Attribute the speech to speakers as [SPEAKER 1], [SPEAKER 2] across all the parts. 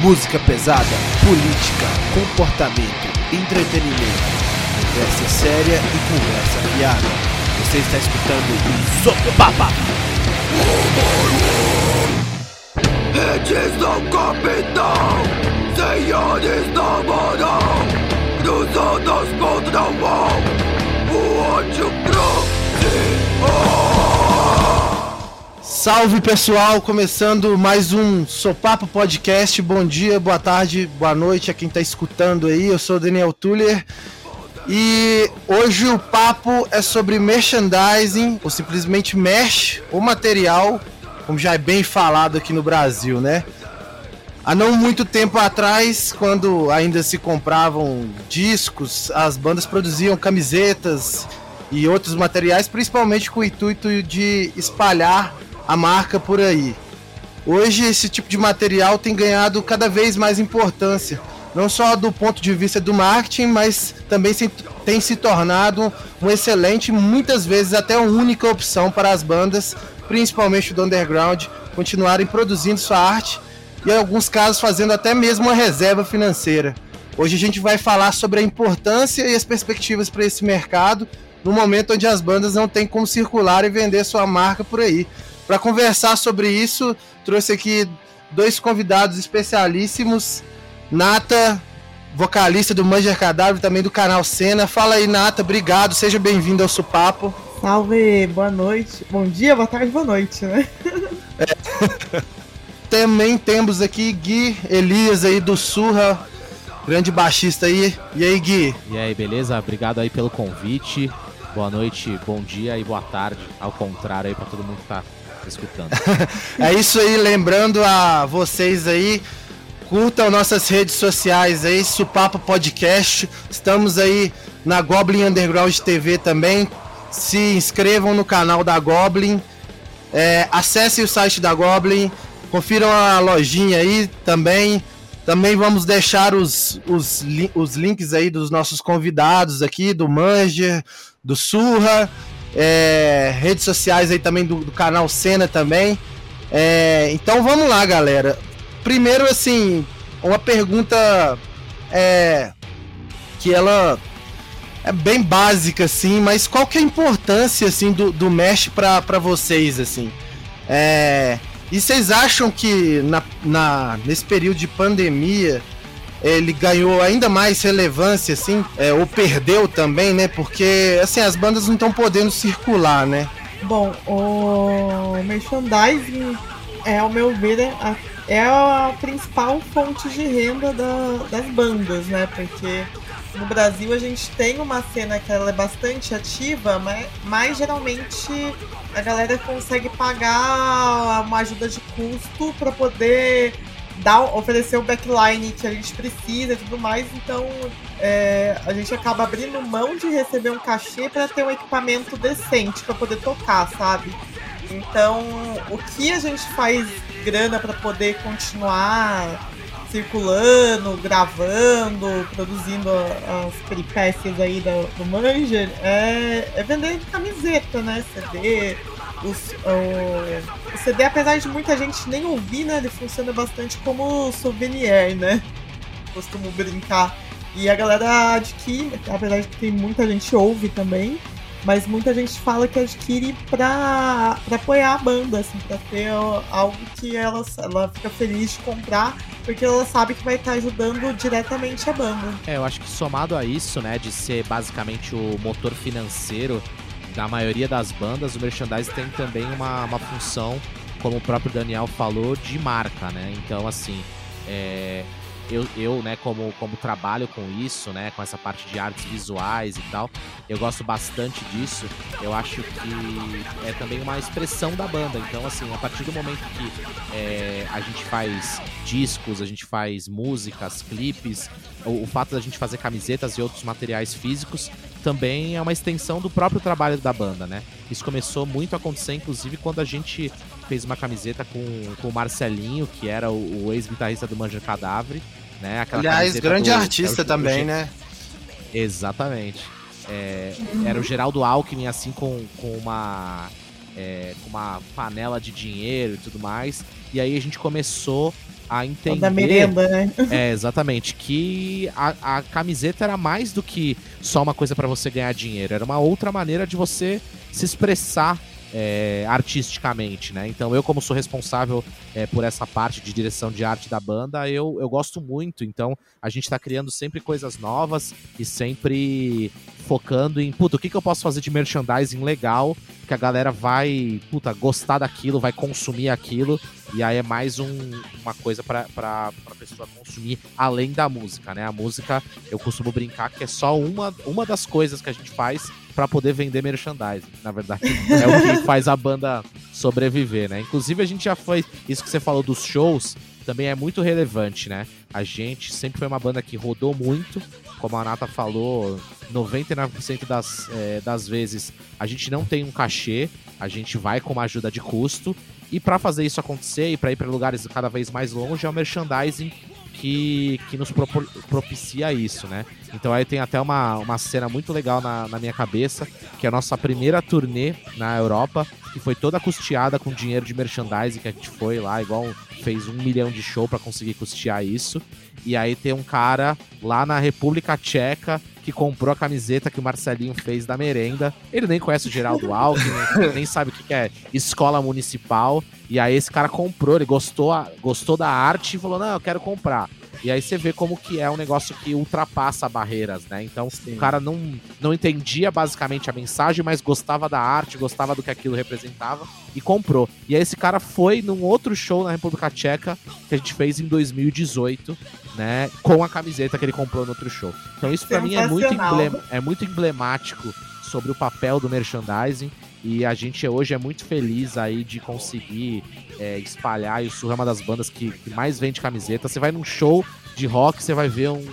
[SPEAKER 1] Música pesada, política, comportamento, entretenimento, conversa séria e conversa fiada. Você está escutando o Soco Papa.
[SPEAKER 2] Redes do capitão, senhores da moral, cruzadas contra o mal, o ódio
[SPEAKER 1] Salve pessoal, começando mais um Sopapo Podcast. Bom dia, boa tarde, boa noite a quem está escutando aí. Eu sou o Daniel Tuller e hoje o papo é sobre merchandising, ou simplesmente mesh, ou material, como já é bem falado aqui no Brasil, né? Há não muito tempo atrás, quando ainda se compravam discos, as bandas produziam camisetas e outros materiais, principalmente com o intuito de espalhar a marca por aí. Hoje esse tipo de material tem ganhado cada vez mais importância, não só do ponto de vista do marketing, mas também tem se tornado um excelente, muitas vezes até única opção para as bandas, principalmente do underground, continuarem produzindo sua arte e em alguns casos fazendo até mesmo uma reserva financeira. Hoje a gente vai falar sobre a importância e as perspectivas para esse mercado no momento onde as bandas não têm como circular e vender sua marca por aí. Para conversar sobre isso, trouxe aqui dois convidados especialíssimos. Nata, vocalista do Manger Cadáver, também do canal Cena. Fala aí, Nata, obrigado, seja bem-vindo ao Supapo.
[SPEAKER 3] Salve, boa noite. Bom dia, boa tarde, boa noite, né?
[SPEAKER 1] É. também temos aqui Gui Elias aí do Surra, grande baixista aí. E aí, Gui?
[SPEAKER 4] E aí, beleza? Obrigado aí pelo convite. Boa noite, bom dia e boa tarde, ao contrário aí para todo mundo que tá escutando.
[SPEAKER 1] é isso aí, lembrando a vocês aí, curtam nossas redes sociais aí, Supapo Podcast. Estamos aí na Goblin Underground TV também. Se inscrevam no canal da Goblin. É, acessem o site da Goblin. Confiram a lojinha aí também. Também vamos deixar os, os, os links aí dos nossos convidados aqui, do Manger, do Surra é, redes sociais aí também do, do canal Cena também. É, então vamos lá, galera. Primeiro, assim, uma pergunta é, que ela é bem básica, assim, mas qual que é a importância, assim, do, do Mesh para vocês, assim? É, e vocês acham que na, na, nesse período de pandemia ele ganhou ainda mais relevância, assim, é, ou perdeu também, né? Porque, assim, as bandas não estão podendo circular, né?
[SPEAKER 3] Bom, o merchandising, é, ao meu ver, é a, é a principal fonte de renda da, das bandas, né? Porque no Brasil a gente tem uma cena que ela é bastante ativa, mas, mas geralmente a galera consegue pagar uma ajuda de custo para poder dar, oferecer o backline que a gente precisa e tudo mais, então é, a gente acaba abrindo mão de receber um cachê para ter um equipamento decente para poder tocar, sabe? Então, o que a gente faz grana para poder continuar circulando, gravando, produzindo as peripécias aí do, do Manger é, é vender camiseta, né? CD, os, o, o, CD, apesar de muita gente nem ouvir, né? Ele funciona bastante como souvenir, né? Costumo brincar. E a galera adquire, apesar de que tem muita gente ouve também, mas muita gente fala que adquire pra, pra apoiar a banda, assim, pra ter algo que ela, ela fica feliz de comprar, porque ela sabe que vai estar ajudando diretamente a banda.
[SPEAKER 4] É, eu acho que somado a isso, né, de ser basicamente o motor financeiro na maioria das bandas, o merchandising tem também uma, uma função, como o próprio Daniel falou, de marca, né? Então, assim, é, eu, eu né, como, como trabalho com isso, né, com essa parte de artes visuais e tal, eu gosto bastante disso. Eu acho que é também uma expressão da banda. Então, assim, a partir do momento que é, a gente faz discos, a gente faz músicas, clipes, o, o fato da gente fazer camisetas e outros materiais físicos também é uma extensão do próprio trabalho da banda, né? Isso começou muito a acontecer, inclusive, quando a gente fez uma camiseta com, com o Marcelinho, que era o, o ex-guitarrista do Manja Cadáver, né?
[SPEAKER 1] Aquela Aliás, grande do, artista também, né?
[SPEAKER 4] Exatamente. É, era o Geraldo Alckmin, assim, com, com uma. É, com uma panela de dinheiro e tudo mais. E aí a gente começou a entender.
[SPEAKER 3] Da merenda, né?
[SPEAKER 4] É, exatamente. Que a, a camiseta era mais do que só uma coisa para você ganhar dinheiro. Era uma outra maneira de você se expressar é, artisticamente, né? Então eu, como sou responsável é, por essa parte de direção de arte da banda, eu, eu gosto muito. Então a gente tá criando sempre coisas novas e sempre focando em, puta, o que, que eu posso fazer de merchandising legal que a galera vai, puta, gostar daquilo, vai consumir aquilo. E aí é mais um, uma coisa pra, pra pessoa consumir além da música, né? A música, eu costumo brincar que é só uma, uma das coisas que a gente faz para poder vender merchandising. Na verdade, é o que faz a banda sobreviver, né? Inclusive, a gente já foi. Isso que você falou dos shows também é muito relevante, né? A gente sempre foi uma banda que rodou muito, como a Nata falou, 99% das, é, das vezes a gente não tem um cachê, a gente vai com uma ajuda de custo. E para fazer isso acontecer e para ir para lugares cada vez mais longe, é o merchandising que, que nos propicia isso, né? Então aí tem até uma, uma cena muito legal na, na minha cabeça, que é a nossa primeira turnê na Europa, que foi toda custeada com dinheiro de merchandising que a gente foi lá, igual fez um milhão de show para conseguir custear isso. E aí tem um cara lá na República Tcheca que comprou a camiseta que o Marcelinho fez da merenda. Ele nem conhece o Geraldo Alckmin, nem sabe o que é escola municipal. E aí esse cara comprou, ele gostou, gostou da arte e falou: não, eu quero comprar. E aí você vê como que é um negócio que ultrapassa barreiras, né? Então Sim. o cara não, não entendia basicamente a mensagem, mas gostava da arte, gostava do que aquilo representava e comprou. E aí esse cara foi num outro show na República Tcheca que a gente fez em 2018, né? Com a camiseta que ele comprou no outro show. Então isso para mim é muito, é muito emblemático sobre o papel do merchandising. E a gente hoje é muito feliz aí de conseguir é, espalhar. E o Surra é uma das bandas que, que, mais vende camiseta. Você vai num show de rock, você vai ver um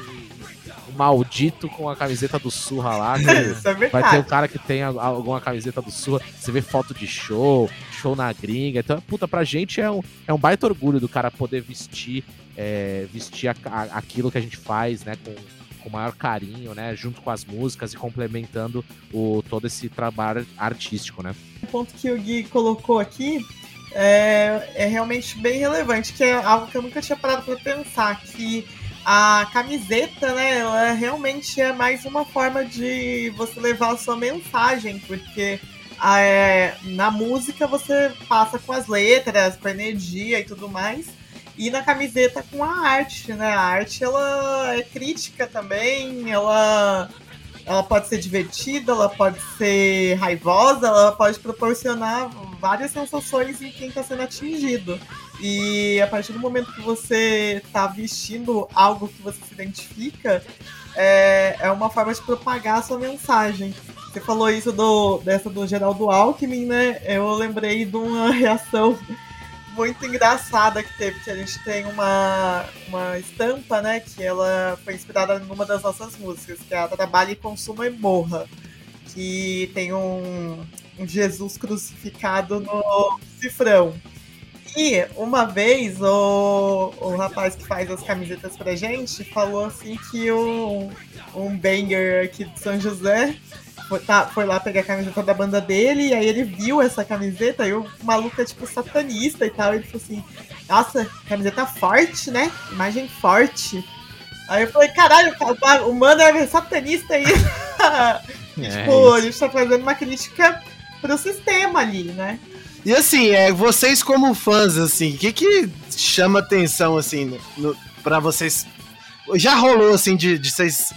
[SPEAKER 4] maldito com a camiseta do Surra lá. é vai ter um cara que tem alguma camiseta do Surra. Você vê foto de show, show na gringa. Então, puta, pra gente é um, é um baita orgulho do cara poder vestir, é, vestir a, a, aquilo que a gente faz, né? Com, com maior carinho, né, junto com as músicas e complementando o, todo esse trabalho artístico, né.
[SPEAKER 3] O ponto que o Gui colocou aqui é, é realmente bem relevante, que é algo que eu nunca tinha parado para pensar, que a camiseta, né, ela realmente é mais uma forma de você levar a sua mensagem, porque é, na música você passa com as letras, com a energia e tudo mais, e na camiseta com a arte, né? A arte ela é crítica também, ela ela pode ser divertida, ela pode ser raivosa, ela pode proporcionar várias sensações em quem está sendo atingido. E a partir do momento que você está vestindo algo que você se identifica, é, é uma forma de propagar a sua mensagem. Você falou isso do, dessa do Geraldo Alckmin, né? Eu lembrei de uma reação muito engraçada que teve, que a gente tem uma, uma estampa, né, que ela foi inspirada numa das nossas músicas, que é a Trabalhe, Consuma e Morra, que tem um, um Jesus crucificado no cifrão. E uma vez o, o rapaz que faz as camisetas pra gente falou assim que um, um banger aqui de São José foi, tá, foi lá pegar a camiseta da banda dele, e aí ele viu essa camiseta, e o maluco é tipo satanista e tal. E ele falou assim: Nossa, camiseta forte, né? Imagem forte. Aí eu falei: Caralho, o mano é satanista aí. é, tipo, a gente tá fazendo uma crítica pro sistema ali, né?
[SPEAKER 1] E assim, é, vocês como fãs, assim, o que que chama atenção, assim, no, pra vocês? Já rolou, assim, de, de vocês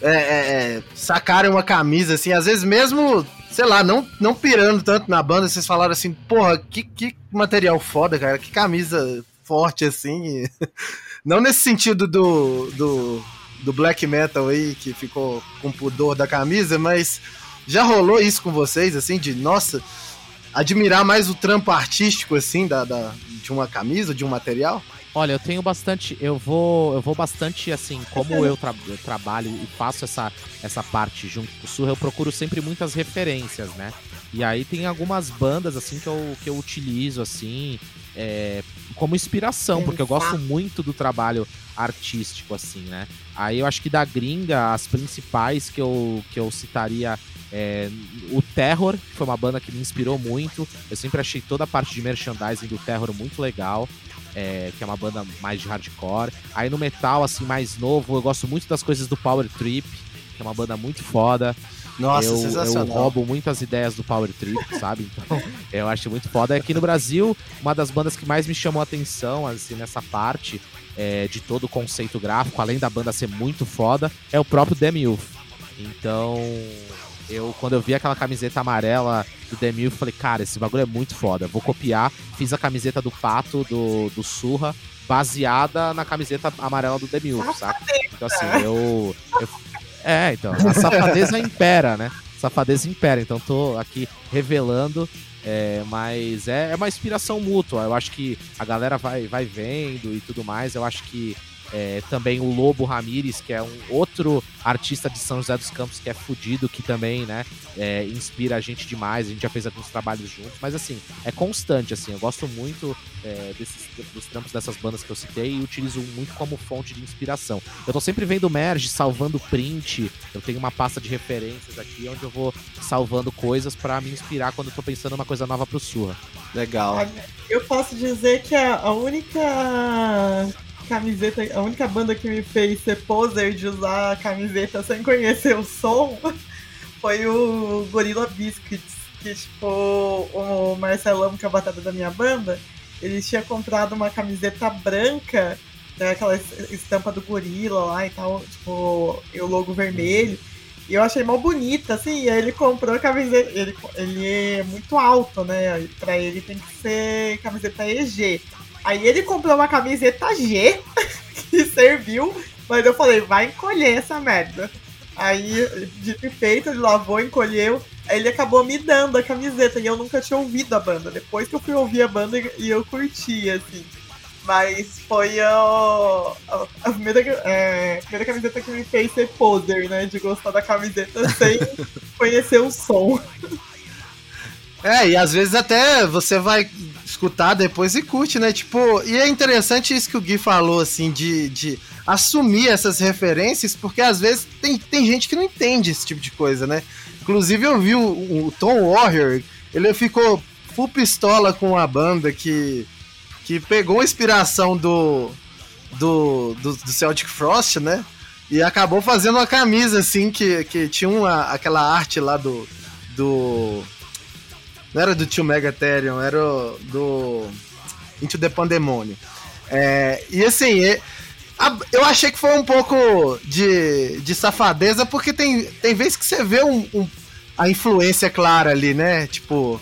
[SPEAKER 1] é, é, é, sacarem uma camisa, assim, às vezes mesmo, sei lá, não, não pirando tanto na banda, vocês falaram assim, porra, que, que material foda, cara, que camisa forte, assim. não nesse sentido do, do, do black metal aí, que ficou com pudor da camisa, mas já rolou isso com vocês, assim, de, nossa, admirar mais o trampo artístico, assim, da, da de uma camisa, de um material?
[SPEAKER 4] Olha, eu tenho bastante, eu vou, eu vou bastante assim, como eu, tra eu, trabalho e faço essa, essa parte junto com o Surra, eu procuro sempre muitas referências, né? E aí tem algumas bandas assim que eu, que eu utilizo assim, é, como inspiração, porque eu gosto muito do trabalho artístico, assim, né? Aí eu acho que da gringa, as principais que eu, que eu citaria é, o Terror, que foi uma banda que me inspirou muito. Eu sempre achei toda a parte de merchandising do Terror muito legal. É, que é uma banda mais de hardcore. Aí no metal, assim, mais novo, eu gosto muito das coisas do Power Trip, que é uma banda muito foda.
[SPEAKER 1] Nossa,
[SPEAKER 4] eu,
[SPEAKER 1] sensacional.
[SPEAKER 4] eu roubo muitas ideias do Power Trip, sabe? Então, eu acho muito foda. Aqui no Brasil, uma das bandas que mais me chamou a atenção, assim, nessa parte é, de todo o conceito gráfico, além da banda ser muito foda, é o próprio Demi Então, eu, quando eu vi aquela camiseta amarela do Demil, falei, cara, esse bagulho é muito foda. Vou copiar. Fiz a camiseta do Pato, do, do Surra, baseada na camiseta amarela do Demil, saca? Então, assim, eu, eu. É, então, a safadeza impera, né? Safadeza impera. Então, tô aqui revelando. É, mas é, é uma inspiração mútua. Eu acho que a galera vai, vai vendo e tudo mais. Eu acho que é, também o Lobo Ramires, que é um outro artista de São José dos Campos que é fudido, que também, né, é, inspira a gente demais. A gente já fez alguns trabalhos juntos, mas assim, é constante, assim. Eu gosto muito é, desses, dos trampos dessas bandas que eu citei e utilizo muito como fonte de inspiração. Eu tô sempre vendo merge, salvando print. Eu tenho uma pasta de referências aqui onde eu vou salvando coisas para me inspirar quando eu tô pensando uma coisa nova pro Surra.
[SPEAKER 1] Legal.
[SPEAKER 3] Eu posso dizer que a única camiseta, a única banda que me fez ser poser de usar a camiseta sem conhecer o som foi o Gorilla Biscuits, que tipo, o Marcelão, que é a batata da minha banda, ele tinha comprado uma camiseta branca, né, aquela estampa do gorila lá e tal, tipo, e o logo vermelho. E eu achei mal bonita, assim, e aí ele comprou a camiseta. Ele, ele é muito alto, né? Pra ele tem que ser camiseta EG. Aí ele comprou uma camiseta G que serviu, mas eu falei, vai encolher essa merda. Aí, de feito, ele lavou, encolheu. Aí ele acabou me dando a camiseta e eu nunca tinha ouvido a banda. Depois que eu fui ouvir a banda e eu curti, assim. Mas foi a, primeira, é, a primeira camiseta que me fez ser poser, né? De gostar da camiseta sem conhecer o som.
[SPEAKER 1] É, e às vezes até você vai escutar depois e curte, né? Tipo, e é interessante isso que o Gui falou, assim, de, de assumir essas referências, porque às vezes tem, tem gente que não entende esse tipo de coisa, né? Inclusive eu vi o, o Tom Warrior, ele ficou full pistola com a banda que, que pegou inspiração do, do, do, do Celtic Frost, né? E acabou fazendo uma camisa, assim, que, que tinha uma, aquela arte lá do. do não era do tio Megatherion, era do Into the Pandemonium. É, e assim, eu achei que foi um pouco de, de safadeza, porque tem, tem vezes que você vê um, um, a influência clara ali, né? Tipo.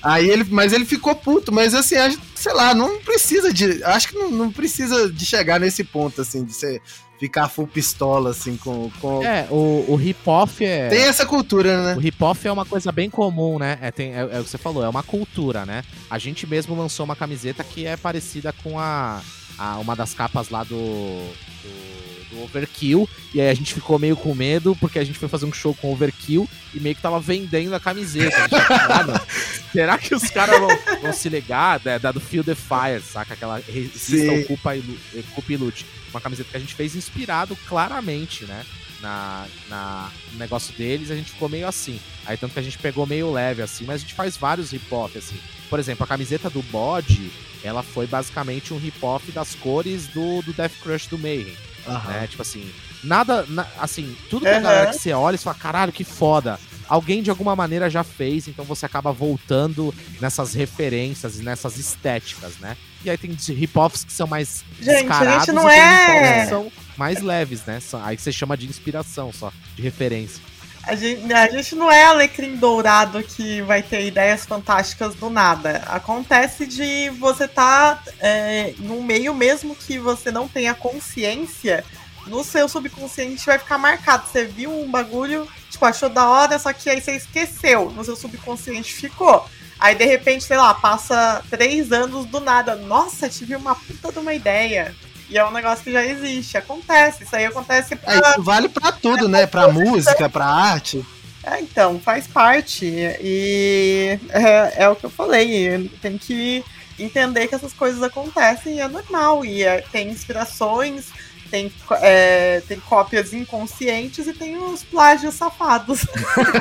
[SPEAKER 1] Aí ele, mas ele ficou puto, mas assim, sei lá, não precisa de, acho que não, não precisa de chegar nesse ponto assim de ser ficar full pistola, assim, com. com...
[SPEAKER 4] É, o, o hip-hop é.
[SPEAKER 1] Tem essa cultura, né?
[SPEAKER 4] O hip-hop é uma coisa bem comum, né? É, tem, é, é, o que você falou, é uma cultura, né? A gente mesmo lançou uma camiseta que é parecida com a, a uma das capas lá do, do do Overkill. E aí a gente ficou meio com medo, porque a gente foi fazer um show com Overkill e meio que tava vendendo a camiseta. A gente, ah, será que os caras vão, vão, se ligar? É, da do Feel the Fire, saca? Aquela resista, ocupa e, ocupa e lute. Uma camiseta que a gente fez inspirado claramente, né? Na, na, no negócio deles, a gente ficou meio assim. Aí tanto que a gente pegou meio leve, assim, mas a gente faz vários hip-hop, assim. Por exemplo, a camiseta do bode, ela foi basicamente um hip-hop das cores do, do Death Crush do Mayhem. Uhum. Né? Tipo assim, nada. Na, assim, tudo que uhum. a galera que você olha e fala, caralho, que foda. Alguém de alguma maneira já fez, então você acaba voltando nessas referências e nessas estéticas, né? E aí tem hip-hops que são mais
[SPEAKER 3] gente,
[SPEAKER 4] a
[SPEAKER 3] gente não é...
[SPEAKER 4] que são mais leves, né? Aí você chama de inspiração só, de referência.
[SPEAKER 3] A gente, a gente não é alecrim dourado que vai ter ideias fantásticas do nada. Acontece de você estar tá, é, num meio mesmo que você não tenha consciência, no seu subconsciente vai ficar marcado. Você viu um bagulho, tipo, achou da hora, só que aí você esqueceu. No seu subconsciente ficou. Aí de repente, sei lá, passa três anos do nada. Nossa, tive uma puta de uma ideia. E é um negócio que já existe, acontece. Isso aí acontece
[SPEAKER 1] pra... É, isso vale para tudo, né? Pra música, pra arte.
[SPEAKER 3] É, então, faz parte. E é, é, o que eu falei. Tem que entender que essas coisas acontecem e é normal. E é, tem inspirações, tem, é, tem cópias inconscientes e tem os plágios safados.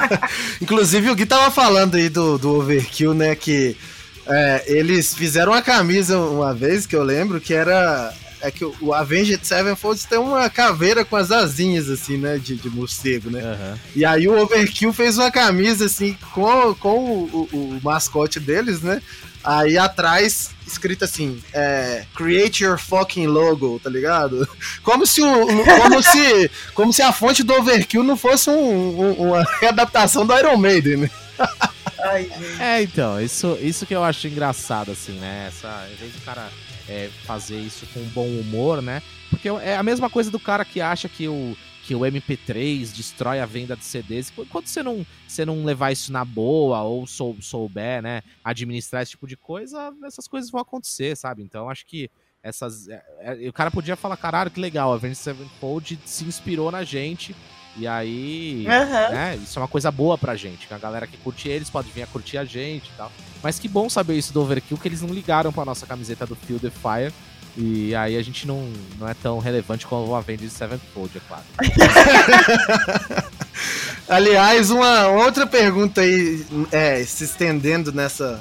[SPEAKER 1] Inclusive, o Gui tava falando aí do, do Overkill, né? Que é, eles fizeram uma camisa uma vez que eu lembro que era. É que o Avenged Sevenfold tem uma caveira com as asinhas, assim, né? De, de morcego, né?
[SPEAKER 4] Aham.
[SPEAKER 1] E aí o Overkill fez uma camisa, assim, com, com o, o- o mascote deles, né? Aí atrás, escrito assim, é, Create your fucking logo, tá ligado? Como se, o, como se, como se a fonte do Overkill não fosse um- um- uma readaptação do Iron Maiden, né?
[SPEAKER 3] Ai, gente.
[SPEAKER 4] É, então, isso, isso que eu acho engraçado, assim, né? Essa, em vez do cara é, fazer isso com bom humor, né? Porque é a mesma coisa do cara que acha que o, que o MP3 destrói a venda de CDs. Quando você não, você não levar isso na boa ou sou, souber, né, administrar esse tipo de coisa, essas coisas vão acontecer, sabe? Então, acho que essas. é, é, o cara podia falar, caralho, que legal, a Avenged Sevenfold se inspirou na gente. E aí
[SPEAKER 3] Aham.
[SPEAKER 4] né? Isso é uma coisa boa pra gente. A galera que curte eles pode vir a curtir a gente e tal. Mas que bom saber isso do Overkill, que eles não ligaram pra nossa camiseta do Feel the Fire. E aí a gente não, não é tão relevante como o Avenged Sevenfold, é claro.
[SPEAKER 1] Aliás, uma outra pergunta aí, é, se estendendo nessa,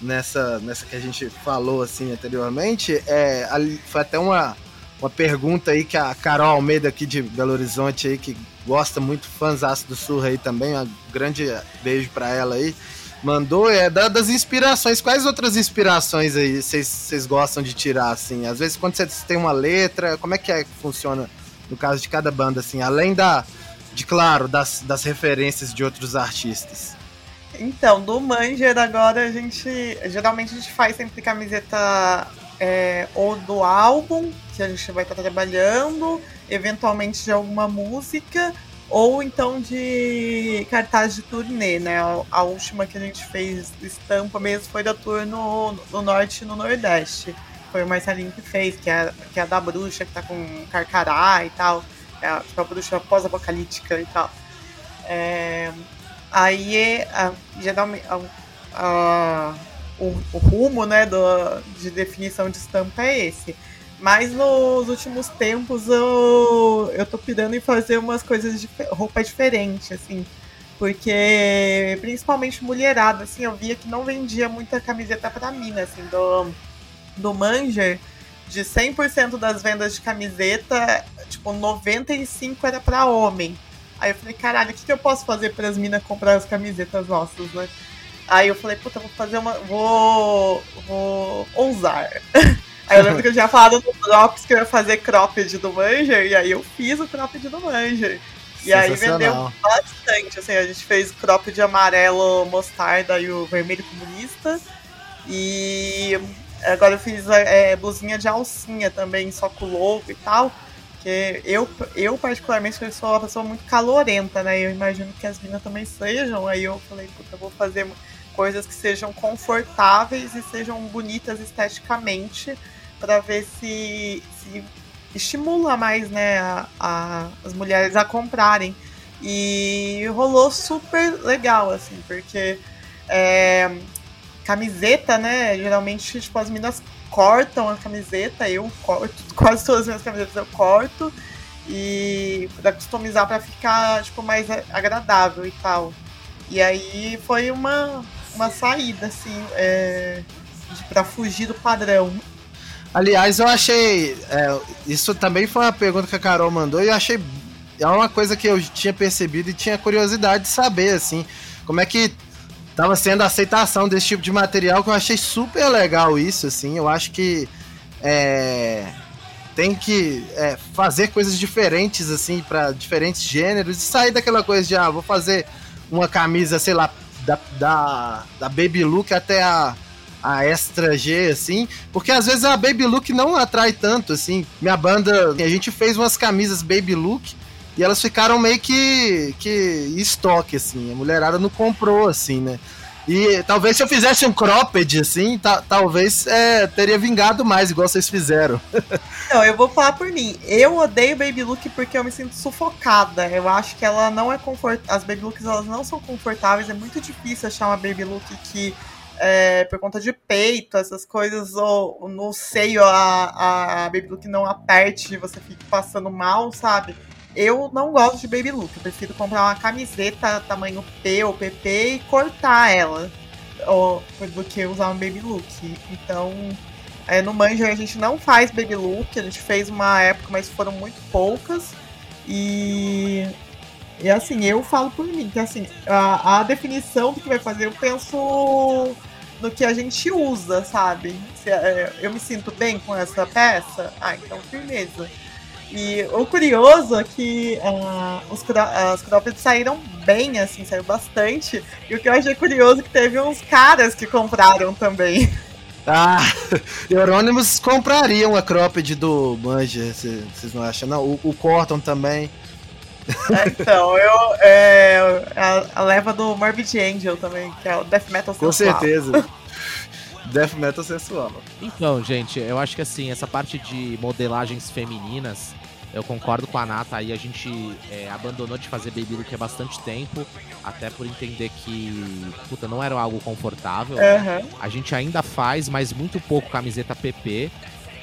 [SPEAKER 1] nessa, nessa que a gente falou assim anteriormente, é, foi até uma, uma pergunta aí que a Carol Almeida aqui de Belo Horizonte aí, que gosta muito, fãzaço do Surra aí também, um grande beijo pra ela aí, mandou, é da- das inspirações, quais outras inspirações aí vocês gostam de tirar, assim? Às vezes quando vocês têm uma letra, como é que é que funciona no caso de cada banda, assim, além da de claro, das, das referências de outros artistas.
[SPEAKER 3] Então, do Manger agora a gente. Geralmente a gente faz sempre camiseta é, ou do álbum, que a gente vai estar trabalhando, eventualmente de alguma música, ou então de cartaz de turnê, né? A, a última que a gente fez estampa mesmo foi da tour no, no norte e no nordeste. Foi o Marcelinho que fez, que é, que é a da bruxa, que tá com carcará e tal. É a, tipo, a bruxa pós-apocalíptica e tal. É, Aí, a- geralmente, a- o, o rumo né, do, de definição de estampa é esse. Mas nos últimos tempos eu, eu tô pirando em fazer umas coisas de roupa diferente, assim. Porque, principalmente mulherada, assim, eu via que não vendia muita camiseta pra mim, né, assim, do, do Manger. De 100% das vendas de camiseta, tipo, 95% era pra homem. Aí eu falei, caralho, o que, que eu posso fazer para as minas comprar as camisetas nossas, né? Aí eu falei, puta, vou fazer uma. Vou. Vou ousar. Aí eu lembro que eu tinha falado no Drops que eu ia fazer cropped do Manger, e aí eu fiz o cropped do Manger. E aí vendeu bastante, assim, a gente fez cropped amarelo mostarda e o vermelho comunista. E agora eu fiz é, blusinha de alcinha também, só com logo e tal. Porque eu, eu particularmente, sou uma pessoa muito calorenta, né? Eu imagino que as meninas também sejam. Aí eu falei, puta, eu vou fazer coisas que sejam confortáveis e sejam bonitas esteticamente para ver se, se estimula mais, né, a, a- as mulheres a comprarem. E rolou super legal, assim, porque é, camiseta, né? Geralmente, tipo, as meninas cortam a camiseta, eu corto, quase todas as minhas camisetas eu corto e customizar pra ficar tipo mais agradável e tal. E aí foi uma, uma saída assim, é, pra fugir do padrão.
[SPEAKER 1] Aliás, eu achei. é, isso também foi uma pergunta que a Carol mandou e eu achei. É uma coisa que eu tinha percebido e tinha curiosidade de saber, assim. Como é que tava sendo a aceitação desse tipo de material, que eu achei super legal isso, assim. Eu acho que. é, tem que é, fazer coisas diferentes, assim, para diferentes gêneros e sair daquela coisa de, ah, vou fazer uma camisa, sei lá, da, da, da Baby Look até a, a Extra G, assim, porque às vezes a Baby Look não atrai tanto, assim. Minha banda, a gente fez umas camisas Baby Look e elas ficaram meio que, que estoque, assim. A mulherada não comprou, assim, né? E talvez se eu fizesse um cropped, assim, ta- talvez é, teria vingado mais, igual vocês fizeram.
[SPEAKER 3] Não, eu vou falar por mim. Eu odeio Baby Look porque eu me sinto sufocada. Eu acho que ela não é confortável. As Baby Looks elas não são confortáveis. É muito difícil achar uma Baby Look que é, por conta de peito, essas coisas, ou no seio a, a Baby Look não aperte e você fique passando mal, sabe? Eu não gosto de Baby Look, eu prefiro comprar uma camiseta tamanho P ou PP e cortar ela, ou, do que usar um Baby Look. Então, é, no Manja a gente não faz Baby Look, a gente fez uma época, mas foram muito poucas. E e assim, eu falo por mim, que assim, a, a definição do que vai fazer, eu penso no que a gente usa, sabe? Se, é, eu me sinto bem com essa peça, ah, então firmeza. E o curioso é que uh, os, as croppeds saíram bem, assim, saiu bastante. E o que eu achei curioso é que teve uns caras que compraram também.
[SPEAKER 1] Ah, Eurônimos comprariam a cropped do Manja, vocês não acham? Não, o, o Corton também.
[SPEAKER 3] É, então, eu. É, a, a, leva do Morbid Angel também, que é o Death Metal
[SPEAKER 1] sensual. Com certeza. Death Metal sensual.
[SPEAKER 4] Então, gente, eu acho que assim, essa parte de modelagens femininas, eu concordo com a Nata aí, a gente é, abandonou de fazer Baby Look há bastante tempo, até por entender que, puta, não era algo confortável. Uhum. A gente ainda faz, mas muito pouco camiseta PP.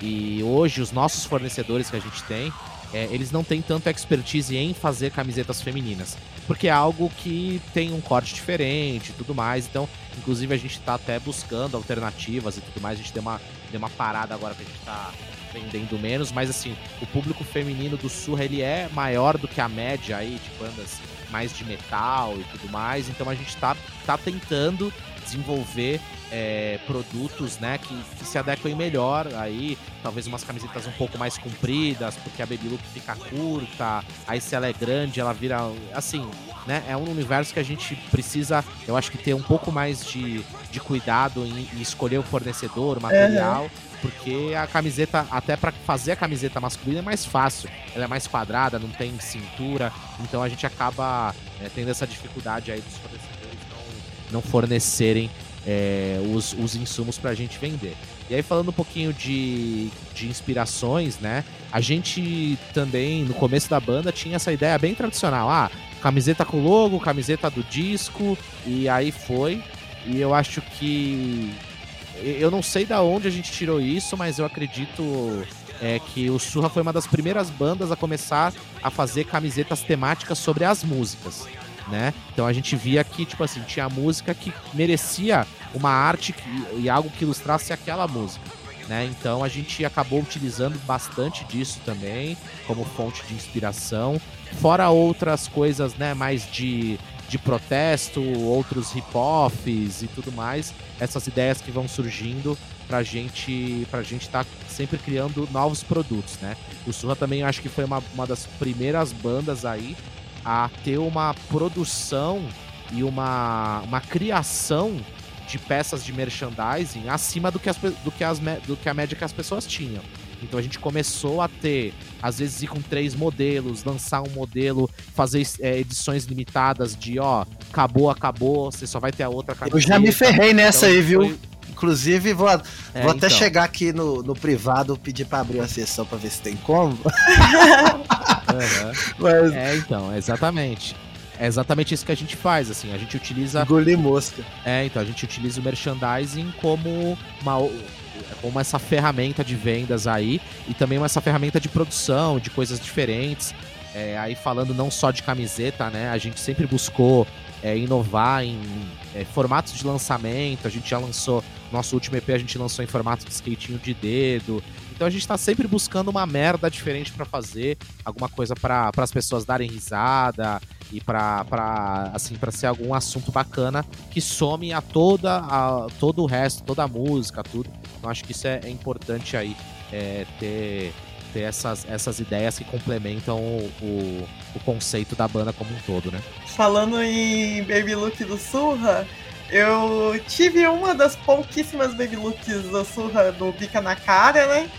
[SPEAKER 4] E hoje os nossos fornecedores que a gente tem, é, eles não têm tanta expertise em fazer camisetas femininas. Porque é algo que tem um corte diferente e tudo mais. Então, inclusive, a gente está até buscando alternativas e tudo mais. A gente deu uma, deu uma parada agora que a gente está vendendo menos. Mas, assim, o público feminino do Sul ele é maior do que a média aí de bandas mais de metal e tudo mais. Então, a gente está tá tentando desenvolver é, produtos, né, que, que, se adequem melhor aí, talvez umas camisetas um pouco mais compridas, porque a Baby Look fica curta, aí se ela é grande, ela vira, assim, né, é um universo que a gente precisa, eu acho que ter um pouco mais de, de cuidado em, em escolher o fornecedor, o material, uhum. porque a camiseta, até para fazer a camiseta masculina é mais fácil, ela é mais quadrada, não tem cintura, então a gente acaba é, tendo essa dificuldade aí dos fornecedores não, fornecerem é, os, os insumos para a gente vender. E aí, falando um pouquinho de, de inspirações, né? A gente também, no começo da banda, tinha essa ideia bem tradicional. Ah, camiseta com logo, camiseta do disco, e aí foi. E eu acho que. Eu não sei da onde a gente tirou isso, mas eu acredito é, que o Surra foi uma das primeiras bandas a começar a fazer camisetas temáticas sobre as músicas né? Então a gente via que, tipo assim, tinha música que merecia uma arte e algo que ilustrasse aquela música. Né? Então a gente acabou utilizando bastante disso também como fonte de inspiração, fora outras coisas, né, mais de, de protesto, outros hip-hops e tudo mais, essas ideias que vão surgindo pra gente pra gente tá sempre criando novos produtos, né? O Surra também acho que foi uma, uma das primeiras bandas aí a ter uma produção e uma, uma criação de peças de merchandising acima do que, as, do, que as, do que a média que as pessoas tinham. Então a gente começou a ter, às vezes, ir com três modelos, lançar um modelo, fazer é, edições limitadas de, ó, acabou, acabou, você só vai ter a outra
[SPEAKER 1] camiseta. Eu já me ferrei nessa então, aí, viu? Foi... Inclusive, vou, é, vou até então. chegar aqui no, no privado pedir para abrir a sessão para ver se tem como.
[SPEAKER 4] Uhum. Mas... É, então, exatamente. É exatamente isso que a gente faz, assim, a gente utiliza...
[SPEAKER 1] Engolir mosca.
[SPEAKER 4] É, então, a gente utiliza o merchandising como uma, como essa ferramenta de vendas aí e também essa ferramenta de produção, de coisas diferentes. É, aí falando não só de camiseta, né? A gente sempre buscou é, inovar em é, formatos de lançamento. A gente já lançou, nosso último EP a gente lançou em formato de skatinho de dedo. Então a gente tá sempre buscando uma merda diferente para fazer, alguma coisa para as pessoas darem risada e para assim para ser algum assunto bacana que some a toda a todo o resto, toda a música, tudo. Então acho que isso é, é importante aí é, ter ter essas, essas ideias que complementam o, o, o, conceito da banda como um todo, né?
[SPEAKER 3] Falando em Baby Look do Surra, eu tive uma das pouquíssimas Baby Looks do Surra do Bica na Cara, né?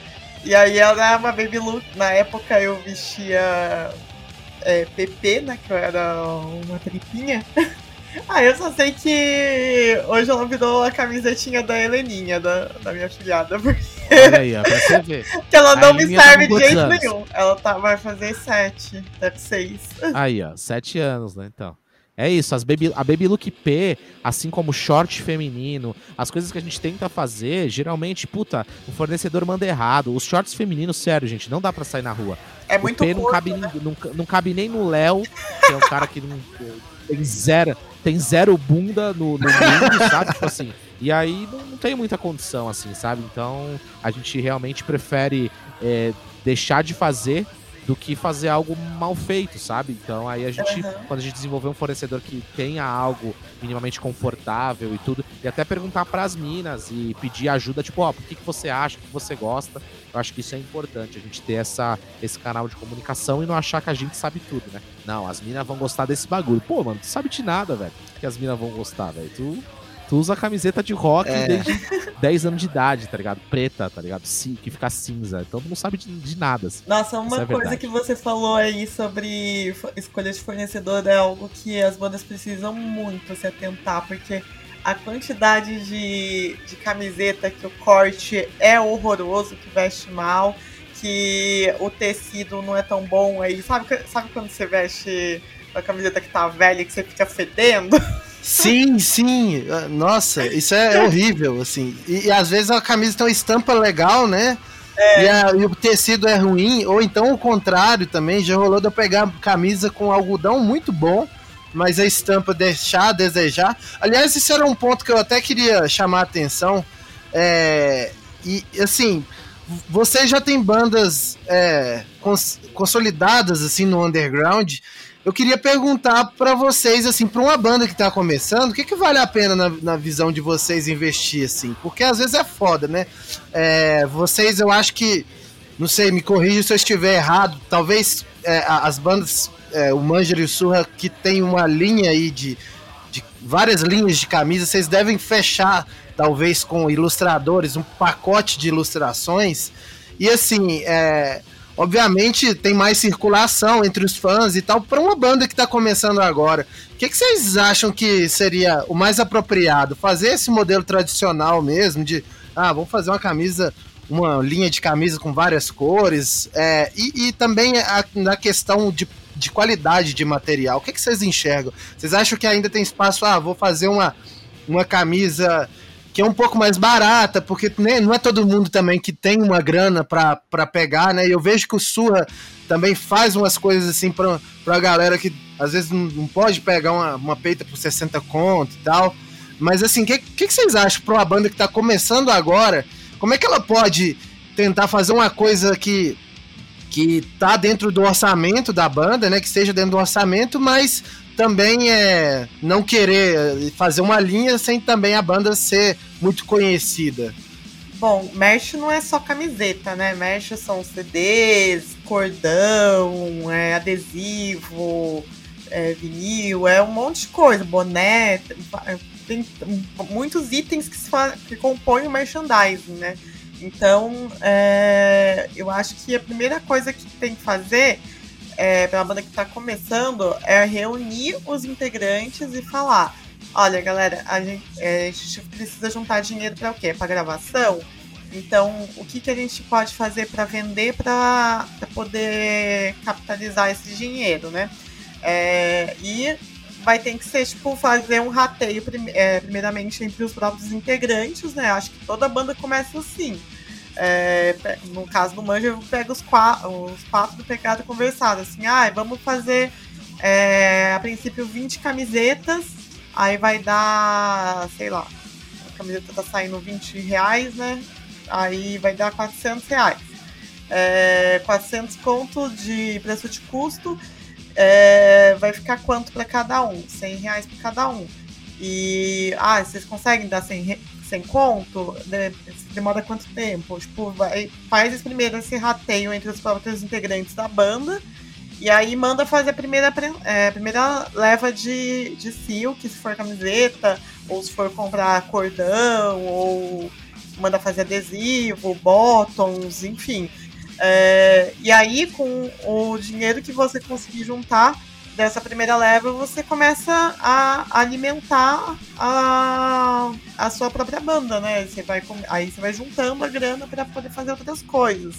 [SPEAKER 3] E aí ela é uma baby look. Na época eu vestia é, PP, né? Que eu era uma tripinha. ah, eu só sei que hoje ela virou a camisetinha da Heleninha, da, da minha filhada. Porque...
[SPEAKER 4] Olha aí, ó, pra você ver.
[SPEAKER 3] que ela não me tá serve de jeito anos? nenhum. Ela tá, vai fazer sete, deve seis.
[SPEAKER 4] Aí, ó, sete anos, né? Então. É isso, as baby, a Baby Look P, assim como o short feminino, as coisas que a gente tenta fazer, geralmente, puta, o fornecedor manda errado. Os shorts femininos, sério, gente, não dá para sair na rua.
[SPEAKER 3] É muito
[SPEAKER 4] o P não, cabe, né? não, não, cabe nem no Léo, que é um cara que não, tem zero, tem zero bunda no, no mundo, sabe? Tipo assim. E aí não, não, tem muita condição, assim, sabe? Então a gente realmente prefere é, deixar de fazer do que fazer algo mal feito, sabe? Então aí a gente, uhum. quando a gente desenvolver um fornecedor que tenha algo minimamente confortável e tudo, e até perguntar para as minas e pedir ajuda, tipo, ó, oh, por que, que você acha, o que você gosta? Eu acho que isso é importante, a gente ter essa, esse canal de comunicação e não achar que a gente sabe tudo, né? Não, as minas vão gostar desse bagulho. Pô, mano, tu sabe de nada, velho. Que as minas vão gostar, velho. Tu Tu usa a camiseta de rock é. desde 10 anos de idade, tá ligado? Preta, tá ligado? Sim, que fica cinza. Então tu não sabe de, de nada. Assim.
[SPEAKER 3] Nossa, uma é coisa que você falou aí sobre escolha de fornecedor é algo que as bandas precisam muito se atentar, porque a quantidade de, de camiseta que o corte é horroroso, que veste mal, que o tecido não é tão bom aí. Sabe, sabe quando você veste uma camiseta que tá velha e que você fica fedendo?
[SPEAKER 1] Sim, sim. Nossa, isso é horrível, assim. E, e às vezes a camisa tem uma estampa legal, né? É. E, a, e, o tecido é ruim, ou então o contrário também. Já rolou de eu pegar camisa com algodão muito bom, mas a estampa deixar a desejar. Aliás, isso era um ponto que eu até queria chamar a atenção. É, e assim, você já tem bandas é, cons consolidadas assim no underground eu queria perguntar para vocês, assim, para uma banda que tá começando, o que, que vale a pena na, na, visão de vocês investir, assim? Porque às vezes é foda, né? É, vocês, eu acho que, não sei, me corrija se eu estiver errado, talvez é, as bandas, é, o Manger e o Surra, que tem uma linha aí de, de várias linhas de camisa, vocês devem fechar, talvez com ilustradores, um pacote de ilustrações. E assim, é obviamente tem mais circulação entre os fãs e tal, para uma banda que está começando agora. O que, que, vocês acham que seria o mais apropriado? Fazer esse modelo tradicional mesmo, de ah, vamos fazer uma camisa, uma linha de camisa com várias cores, é, e, e, também a, na questão de, de qualidade de material. O que, que vocês enxergam? Vocês acham que ainda tem espaço? Ah, vou fazer uma, uma camisa que é um pouco mais barata, porque né, não é todo mundo também que tem uma grana para pegar, né? E eu vejo que o Surra também faz umas coisas assim pra, pra galera que às vezes não, pode pegar uma, uma peita por 60 conto e tal. Mas assim, o que, que, que, vocês acham para uma banda que tá começando agora? Como é que ela pode tentar fazer uma coisa que que tá dentro do orçamento da banda, né? Que seja dentro do orçamento, mas também é não querer fazer uma linha sem também a banda ser muito conhecida.
[SPEAKER 3] Bom, merch não é só camiseta, né? Merch são CDs, cordão, é, adesivo, é, vinil, é um monte de coisa, boné, tem muitos itens que, que compõem o merchandising, né? Então, é, eu acho que a primeira coisa que tem que fazer é, uma banda que está começando é reunir os integrantes e falar: olha, galera, a gente, é, a gente precisa juntar dinheiro para o quê? Para gravação? Então, o que, que a gente pode fazer para vender para poder capitalizar esse dinheiro, né? É, e vai ter que ser, tipo, fazer um rateio, é, primeiramente, entre os próprios integrantes, né? Acho que toda banda começa assim. É, no caso do Manja, eu pego os quatro, os quatro do pecado conversado, assim, ah, vamos fazer é, a princípio 20 camisetas, aí vai dar, sei lá, a camiseta tá saindo 20 reais, né? Aí vai dar 400 reais. É, 400 conto de preço de custo, é, vai ficar quanto para cada um? 100 reais para cada um. E, ah, vocês conseguem dar 100, sem conto, né, demora quanto tempo? Tipo, vai, faz esse primeiro esse rateio entre os próprios integrantes da banda. E aí manda fazer a primeira, é, primeira leva de, de silk, se for camiseta, ou se for comprar cordão, ou manda fazer adesivo, bottoms, enfim. É, e aí, com o dinheiro que você conseguir juntar, dessa primeira leva, você começa a alimentar a, a sua própria banda, né? Você vai, aí você vai juntando a grana para poder fazer outras coisas.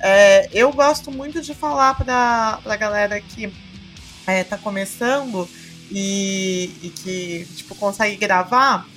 [SPEAKER 3] É, eu gosto muito de falar para a galera que está é, começando e, e que tipo consegue gravar,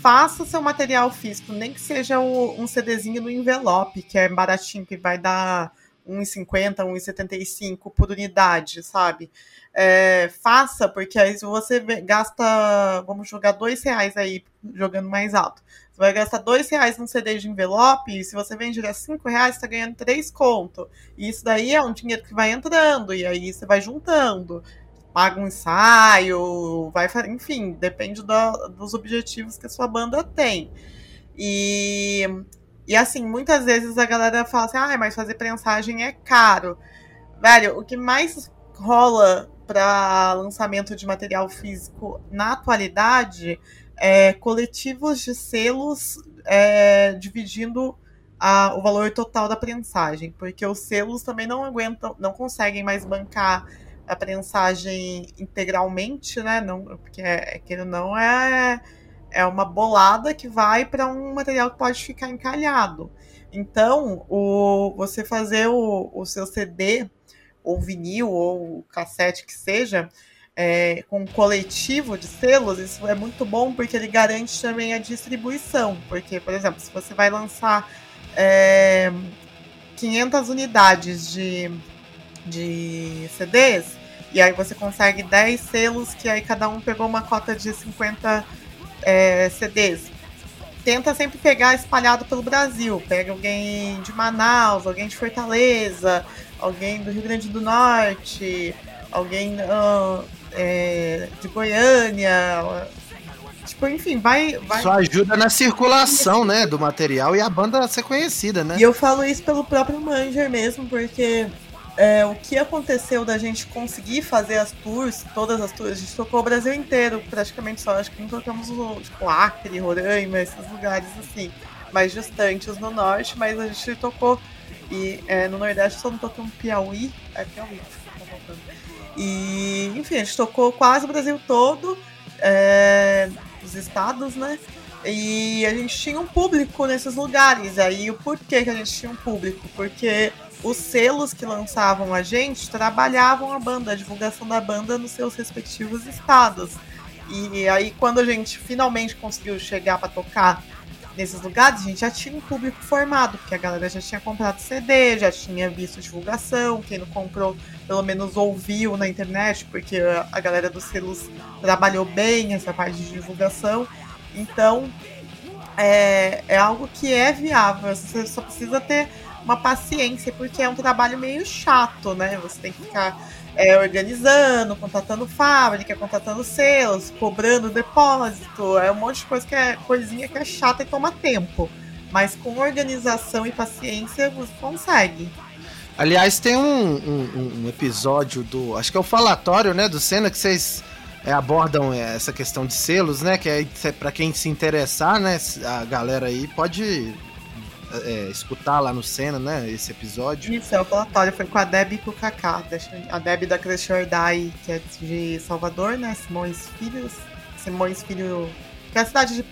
[SPEAKER 3] faça seu material físico, nem que seja o, um CDzinho no envelope, que é baratinho, que vai dar 1,50, 1,75 por unidade, sabe? É, faça, porque aí você gasta, vamos jogar dois reais aí, jogando mais alto. Você vai gastar dois reais num CD de envelope, e se você vende a cinco reais, você tá ganhando três conto. E isso daí é um dinheiro que vai entrando, e aí você vai juntando. Paga um ensaio, vai, enfim, depende do, dos objetivos que a sua banda tem. E, e assim, muitas vezes a galera fala assim, ah, mas fazer prensagem é caro. Velho, o que mais rola para lançamento de material físico na atualidade é coletivos de selos é, dividindo a, o valor total da prensagem, porque os selos também não aguentam, não conseguem mais bancar a prensagem integralmente, né? Não, porque é, que não é é uma bolada que vai para um material que pode ficar encalhado. Então, o, você fazer o, o seu CD ou vinil, ou cassete que seja, é, com um coletivo de selos, isso é muito bom porque ele garante também a distribuição. Porque, por exemplo, se você vai lançar é, 500 unidades de, de CDs, e aí você consegue 10 selos, que aí cada um pegou uma cota de 50 é, CDs. Tenta sempre pegar espalhado pelo Brasil. Pega alguém de Manaus, alguém de Fortaleza, alguém do Rio Grande do Norte, alguém uh, é, de Goiânia. Tipo, enfim, vai, vai.
[SPEAKER 1] Só ajuda na circulação, né, do material e a banda ser conhecida, né?
[SPEAKER 3] E eu falo isso pelo próprio Manger mesmo, porque é, o que aconteceu da gente conseguir fazer as tours, todas as tours, a gente tocou o Brasil inteiro, praticamente só, acho que não tocamos o tipo, Acre, Roraima, esses lugares assim, mais distantes no norte, mas a gente tocou e é, no Nordeste só não no Piauí. É Piauí, tá E, enfim, a gente tocou quase o Brasil todo, é, os estados, né? E a gente tinha um público nesses lugares. Aí o porquê que a gente tinha um público? Porque os selos que lançavam a gente trabalhavam a banda, a divulgação da banda nos seus respectivos estados. E aí, quando a gente finalmente conseguiu chegar para tocar nesses lugares, a gente já tinha um público formado, porque a galera já tinha comprado CD, já tinha visto divulgação, quem não comprou, pelo menos ouviu na internet, porque a galera dos selos trabalhou bem essa parte de divulgação. Então, é, é algo que é viável, você só precisa ter uma paciência, porque é um trabalho meio chato, né? Você tem que ficar é, organizando, contatando fábrica, contatando selos, cobrando depósito, é um monte de coisa que é coisinha que é chata e toma tempo. Mas com organização e paciência você consegue.
[SPEAKER 1] Aliás, tem um, um, um episódio do. Acho que é o falatório, né? Do Senna, que vocês é, abordam essa questão de selos, né? Que é para quem se interessar, né? A galera aí pode é, escutar lá no Senna, né? Esse episódio.
[SPEAKER 3] Isso, é o falatório. Foi com a Deb e com o Kaká. A Deb da Crush or Die, que é de Salvador, né? Simões Filhos. Simões Filho, que é a cidade de,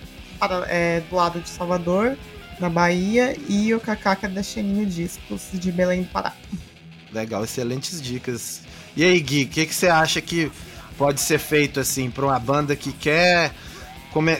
[SPEAKER 3] é, do lado de Salvador, na Bahia. E o Kaká, que é da Cheninho Discos, de Belém do Pará.
[SPEAKER 1] Legal, excelentes dicas. E aí, Gui, o que, que você acha que pode ser feito assim para uma banda que quer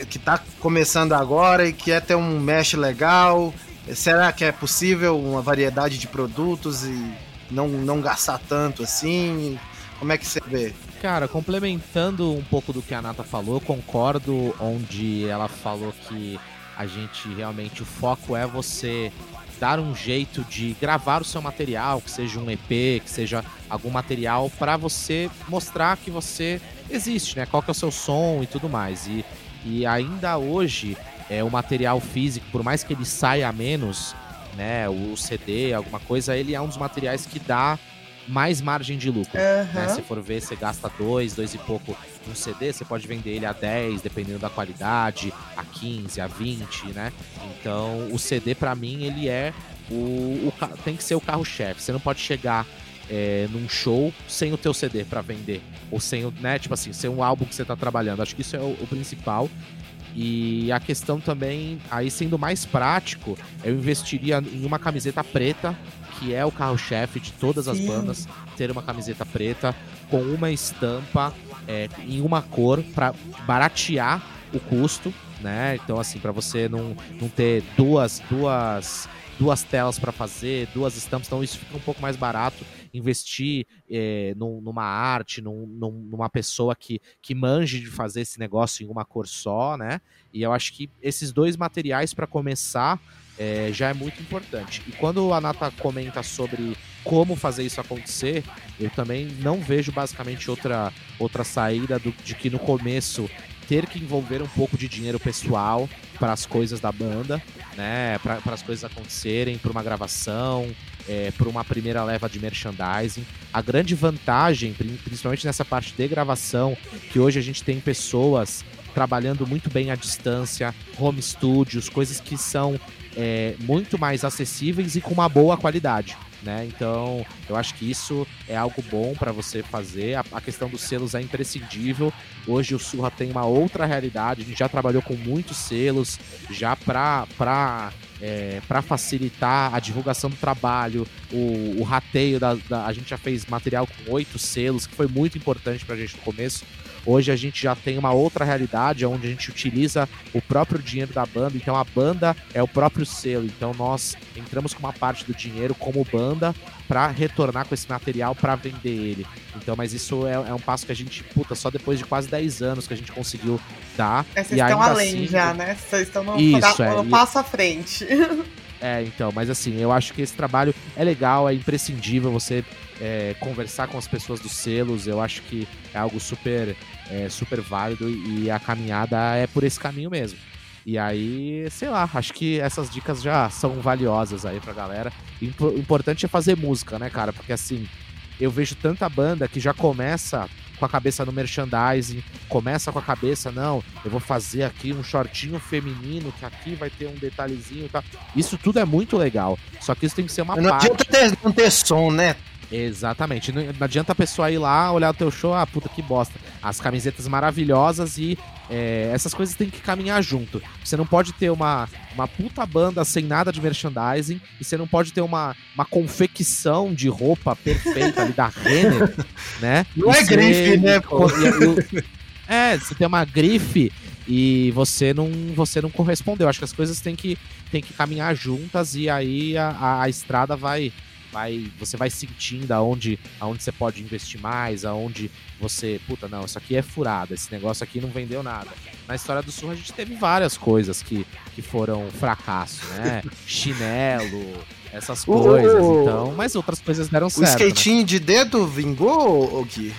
[SPEAKER 1] que tá começando agora e quer ter um mesh legal, Será que é possível uma variedade de produtos e não, não gastar tanto assim? Como é que você vê?
[SPEAKER 4] Cara, complementando um pouco do que a Nata falou, eu concordo onde ela falou que a gente realmente o foco é você dar um jeito de gravar o seu material, que seja um EP, que seja algum material para você mostrar que você existe, né? Qual que é o seu som e tudo mais. E, e ainda hoje é, o material físico, por mais que ele saia menos, né, o CD, alguma coisa, ele é um dos materiais que dá mais margem de lucro. Uhum. Né? Se for ver, você gasta dois, dois e pouco um CD, você pode vender ele a 10, dependendo da qualidade, a 15, a 20, né? Então, o CD para mim ele é o, o, tem que ser o carro-chefe. Você não pode chegar é, num show sem o teu CD para vender ou sem o, né, tipo assim, ser um álbum que você tá trabalhando. Acho que isso é o, o principal. E a questão também, aí sendo mais prático, eu investiria em uma camiseta preta, que é o carro-chefe de todas as Sim. bandas, ter uma camiseta preta com uma estampa é, em uma cor para baratear o custo, né? Então, assim, para você não, não ter duas, duas, duas telas para fazer, duas estampas, então isso fica um pouco mais barato. Investir é, num, numa arte, num, numa pessoa que, que manje de fazer esse negócio em uma cor só, né? E eu acho que esses dois materiais, para começar, é, já é muito importante. E quando a Nata comenta sobre como fazer isso acontecer, eu também não vejo basicamente outra, outra saída do, de que no começo ter que envolver um pouco de dinheiro pessoal para as coisas da banda, né? Para as coisas acontecerem, para uma gravação, é, para uma primeira leva de merchandising. A grande vantagem, principalmente nessa parte de gravação, que hoje a gente tem pessoas trabalhando muito bem à distância, home studios, coisas que são é, muito mais acessíveis e com uma boa qualidade né? Então, eu acho que isso é algo bom para você fazer. A, a, questão dos selos é imprescindível. Hoje o Surra tem uma outra realidade. A gente já trabalhou com muitos selos, já para para é, para facilitar a divulgação do trabalho, o, o rateio da, da, A gente já fez material com oito selos, que foi muito importante para a gente no começo. Hoje a gente já tem uma outra realidade, onde a gente utiliza o próprio dinheiro da banda, então a banda é o próprio selo, então nós entramos com uma parte do dinheiro como banda para retornar com esse material para vender ele. Então, mas isso é, é, um passo que a gente, puta, só depois de quase 10 anos que a gente conseguiu dar.
[SPEAKER 3] É, vocês estão além assim, já, né? Vocês estão no,
[SPEAKER 4] isso, é,
[SPEAKER 3] no passo à frente.
[SPEAKER 4] É, então, mas assim, eu acho que esse trabalho é legal, é imprescindível você é, conversar com as pessoas dos selos, eu acho que é algo super, é, super válido e a caminhada é por esse caminho mesmo. E aí, sei lá, acho que essas dicas já são valiosas aí pra galera. O importante é fazer música, né, cara? Porque assim, eu vejo tanta banda que já começa com a cabeça no merchandising, começa com a cabeça, não, eu vou fazer aqui um shortinho feminino, que aqui vai ter um detalhezinho e tal. Isso tudo é muito legal. Só que isso tem que ser uma
[SPEAKER 1] não
[SPEAKER 4] parte.
[SPEAKER 1] Não adianta ter, não ter som, né?
[SPEAKER 4] Exatamente. Não, não, adianta a pessoa ir lá, olhar o teu show, ah, puta que bosta. As camisetas maravilhosas e é, essas coisas têm que caminhar junto. Você não pode ter uma, uma puta banda sem nada de merchandising e você não pode ter uma, uma confecção de roupa perfeita ali da Renner, né?
[SPEAKER 1] Não
[SPEAKER 4] e
[SPEAKER 1] é grife, né? Pô?
[SPEAKER 4] É, você tem uma grife e você não você não correspondeu. Acho que as coisas têm que, têm que caminhar juntas e aí a, a, a estrada vai vai, você vai sentindo aonde, aonde você pode investir mais, aonde você, puta, não, isso aqui é furada, esse negócio aqui não vendeu nada. Na história do Sul a gente teve várias coisas que, que foram fracasso, né? Chinelo, essas coisas, então, mas outras coisas deram certo.
[SPEAKER 1] O né? skatinho né? de dedo vingou, Gui?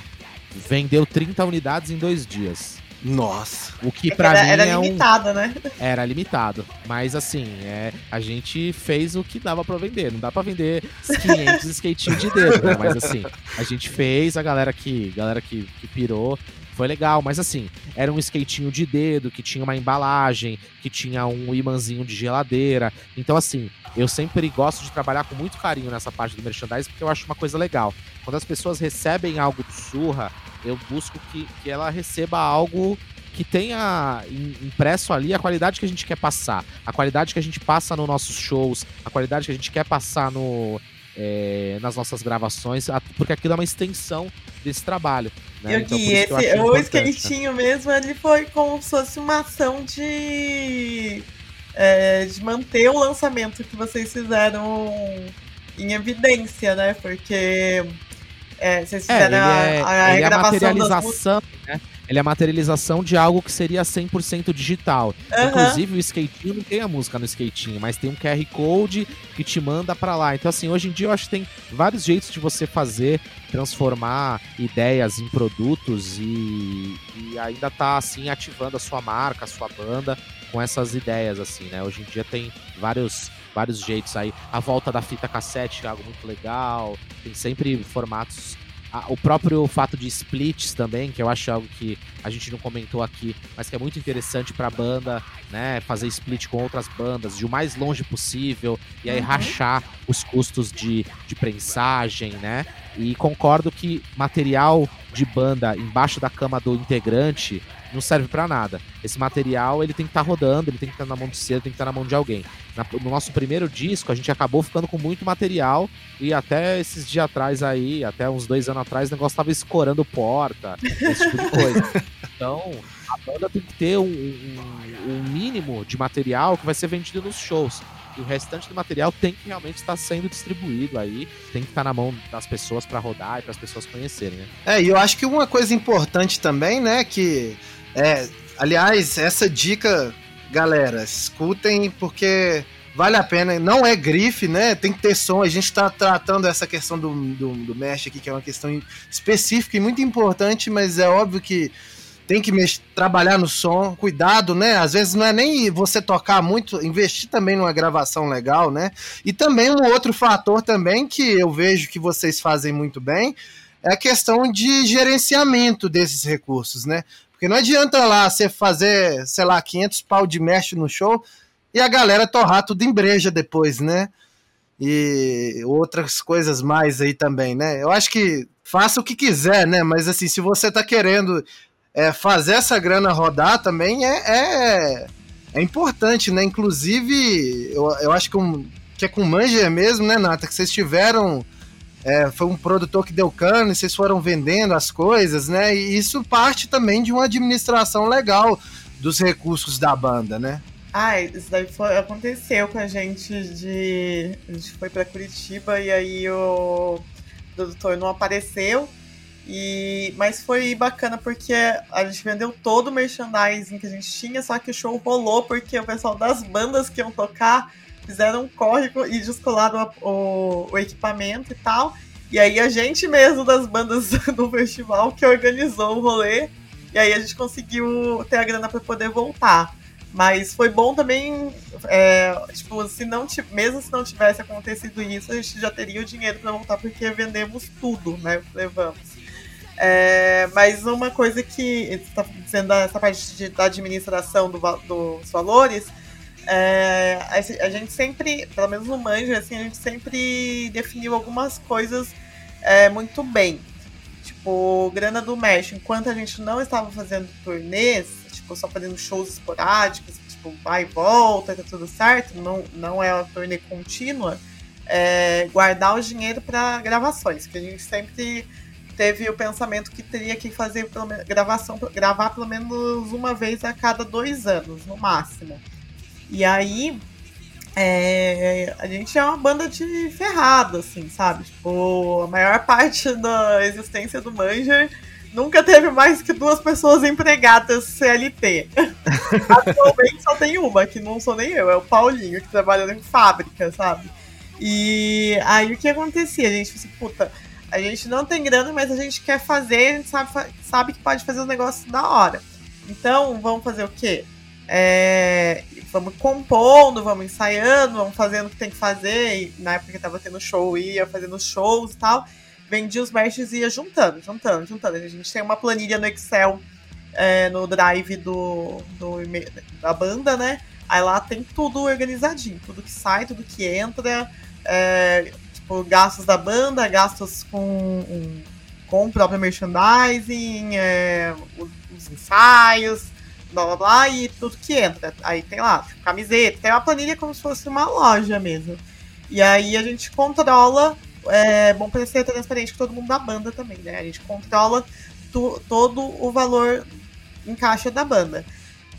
[SPEAKER 4] Vendeu 30 unidades em dois dias.
[SPEAKER 1] Nossa.
[SPEAKER 4] O que é pra era, mim
[SPEAKER 3] era
[SPEAKER 4] é
[SPEAKER 3] limitado,
[SPEAKER 4] um...
[SPEAKER 3] né?
[SPEAKER 4] Era limitado. Mas assim, é, a gente fez o que dava para vender. Não dá para vender 500 skatinhos de dedo, né? Mas assim, a gente fez, a galera que, galera que, que pirou foi legal, mas assim, era um skatinho de dedo que tinha uma embalagem, que tinha um imãzinho de geladeira. Então, assim, eu sempre gosto de trabalhar com muito carinho nessa parte do merchandising porque eu acho uma coisa legal. Quando as pessoas recebem algo do Surra, eu busco que, que ela receba algo que tenha impresso ali a qualidade que a gente quer passar, a qualidade que a gente passa nos nossos shows, a qualidade que a gente quer passar no, é, nas nossas gravações, porque aquilo é uma extensão desse trabalho. Né?
[SPEAKER 3] Eu então, que esse, o skatinho né? mesmo, ele foi como se fosse uma ação de, é, de manter o lançamento que vocês fizeram em evidência, né? Porque é, vocês
[SPEAKER 4] é,
[SPEAKER 3] fizeram
[SPEAKER 4] é,
[SPEAKER 3] a, a, a,
[SPEAKER 4] é a materialização, né? Ele é a materialização de algo que seria 100% digital. Uhum. Inclusive, o skatinho não tem a música no skatinho, mas tem um QR Code que te manda para lá. Então, assim, hoje em dia eu acho que tem vários jeitos de você fazer, transformar ideias em produtos e, e ainda tá, assim, ativando a sua marca, a sua banda com essas ideias, assim, né? Hoje em dia tem vários vários jeitos aí. A volta da fita cassete é algo muito legal. Tem sempre formatos. O próprio fato de splits também, que eu acho algo que a gente não comentou aqui, mas que é muito interessante para a banda, né? Fazer split com outras bandas, de o mais longe possível, e aí uhum. rachar os custos de, de prensagem, né? E concordo que material de banda embaixo da cama do integrante não serve para nada. Esse material ele tem que estar tá rodando, ele tem que estar tá na mão de cedo, tem que estar tá na mão de alguém. Na, no nosso primeiro disco, a gente acabou ficando com muito material e até esses dias atrás aí, até uns dois anos atrás, o negócio tava escorando porta, esse tipo de coisa. Então, a banda tem que ter um, um, um mínimo de material que vai ser vendido nos shows. E o restante do material tem que realmente estar sendo distribuído aí, tem que estar na mão das pessoas para rodar e para as pessoas conhecerem, né?
[SPEAKER 1] É, e eu acho que uma coisa importante também, né, que é, aliás, essa dica, galera, escutem porque vale a pena. Não é grife, né? Tem que ter som. A gente está tratando essa questão do, do, do mesh aqui, que é uma questão específica e muito importante, mas é óbvio que tem que trabalhar no som, cuidado, né? Às vezes não é nem você tocar muito, investir também numa gravação legal, né? E também um outro fator também que eu vejo que vocês fazem muito bem é a questão de gerenciamento desses recursos, né? Porque não adianta lá você fazer, sei lá, 500 pau de mesh no show e a galera torrar tudo em breja depois, né? E outras coisas mais aí também, né? Eu acho que faça o que quiser, né? Mas assim, se você tá querendo é, fazer essa grana rodar também é, é, é importante, né? Inclusive, eu, eu acho que, um, que é com Manger mesmo, né, Nata? Que vocês tiveram é, foi um produtor que deu cano e vocês foram vendendo as coisas, né? E isso parte também de uma administração legal dos recursos da banda, né?
[SPEAKER 3] Ah, isso daí foi, aconteceu com a gente de. A gente foi para Curitiba e aí o produtor não apareceu. E, mas foi bacana porque a gente vendeu todo o merchandising que a gente tinha, só que o show rolou porque o pessoal das bandas que iam tocar fizeram um córrego e descolaram o, o equipamento e tal. E aí a gente mesmo das bandas do festival que organizou o rolê. E aí a gente conseguiu ter a grana para poder voltar. Mas foi bom também, é, tipo, se não mesmo se não tivesse acontecido isso, a gente já teria o dinheiro para voltar porque vendemos tudo, né? Levamos. É, mas uma coisa que está dizendo essa parte de, da administração do, dos valores, é, a, gente sempre, pelo menos no Manja, assim, a gente sempre definiu algumas coisas é, muito bem. Tipo, grana do México, enquanto a gente não estava fazendo turnês, tipo, só fazendo shows esporádicos, tipo, vai e volta, tá tudo certo, não, não é uma turnê contínua, é, guardar o dinheiro para gravações, que a gente sempre teve o pensamento que teria que fazer pelo, gravação, gravar pelo menos uma vez a cada dois anos, no máximo. E aí, é, a gente é uma banda de ferrado, assim, sabe? Tipo, a maior parte da existência do Manger nunca teve mais que duas pessoas empregadas CLT. Atualmente só tem uma, que não sou nem eu, é o Paulinho, que trabalha em fábrica, sabe? E aí o que acontecia? A gente assim, puta, a gente não tem grana, mas a gente quer fazer, a gente sabe, sabe que pode fazer os negócios da hora. Então, vamos fazer o quê? É, vamos compondo, vamos ensaiando, vamos fazendo o que tem que fazer. Na época que tava tendo show, ia fazendo shows e tal. Vendia os mestres e ia juntando, juntando, juntando. A gente tem uma planilha no Excel, é, no drive do, do, da banda, né? Aí lá tem tudo organizadinho, tudo que sai, tudo que entra, é, tipo, gastos da banda, gastos com, com o próprio merchandising, é, os, os ensaios, blá blá blá, e tudo que entra. Aí tem lá, camiseta, tem uma planilha como se fosse uma loja mesmo. E aí a gente controla, é bom para ser transparente com todo mundo da banda também, né? A gente controla tu, todo o valor em caixa da banda.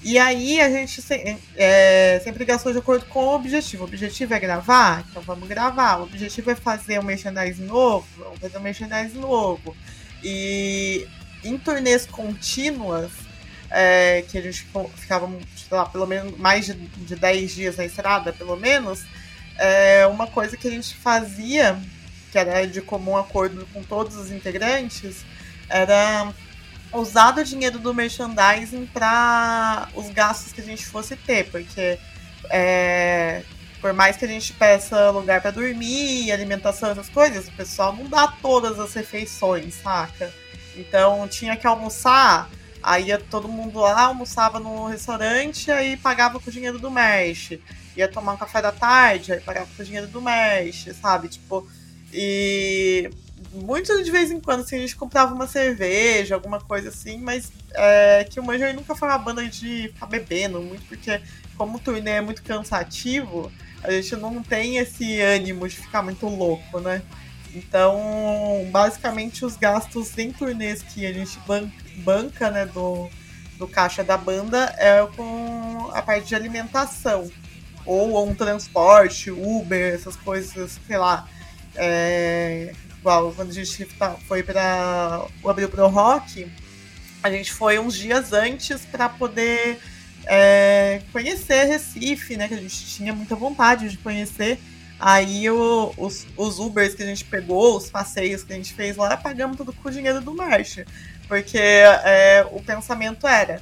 [SPEAKER 3] E aí a gente se, é, sempre gastou de acordo com o objetivo. O objetivo é gravar? Então vamos gravar. O objetivo é fazer um merchandising novo? Vamos fazer um merchandising novo. E em turnês contínuas, é, que a gente ficava, lá, pelo menos mais de, de 10 dias na estrada, pelo menos, é, uma coisa que a gente fazia, que era de comum acordo com todos os integrantes, era usar o dinheiro do merchandising para os gastos que a gente fosse ter, porque é, por mais que a gente peça lugar para dormir, alimentação, essas coisas, o pessoal não dá todas as refeições, saca? Então tinha que almoçar Aí ia todo mundo lá, almoçava no restaurante, aí pagava com o dinheiro do MERS. Ia tomar um café da tarde, aí pagava com o dinheiro do MERS, sabe? Tipo, e muito de vez em quando, assim, a gente comprava uma cerveja, alguma coisa assim, mas é, que o Major nunca foi uma banda de ficar bebendo muito, porque como o turnê é muito cansativo, a gente não tem esse ânimo de ficar muito louco, né? Então, basicamente, os gastos em turnês que a gente banca, né, do, do caixa da banda é com a parte de alimentação. Ou um transporte, Uber, essas coisas, sei lá. É, igual quando a gente tá, foi para o Abril Pro Rock, a gente foi uns dias antes para poder é, conhecer Recife, né? Que a gente tinha muita vontade de conhecer. Aí o, os, os Ubers que a gente pegou, os passeios que a gente fez lá, pagamos tudo com o dinheiro do Marcha. Porque é, o pensamento era.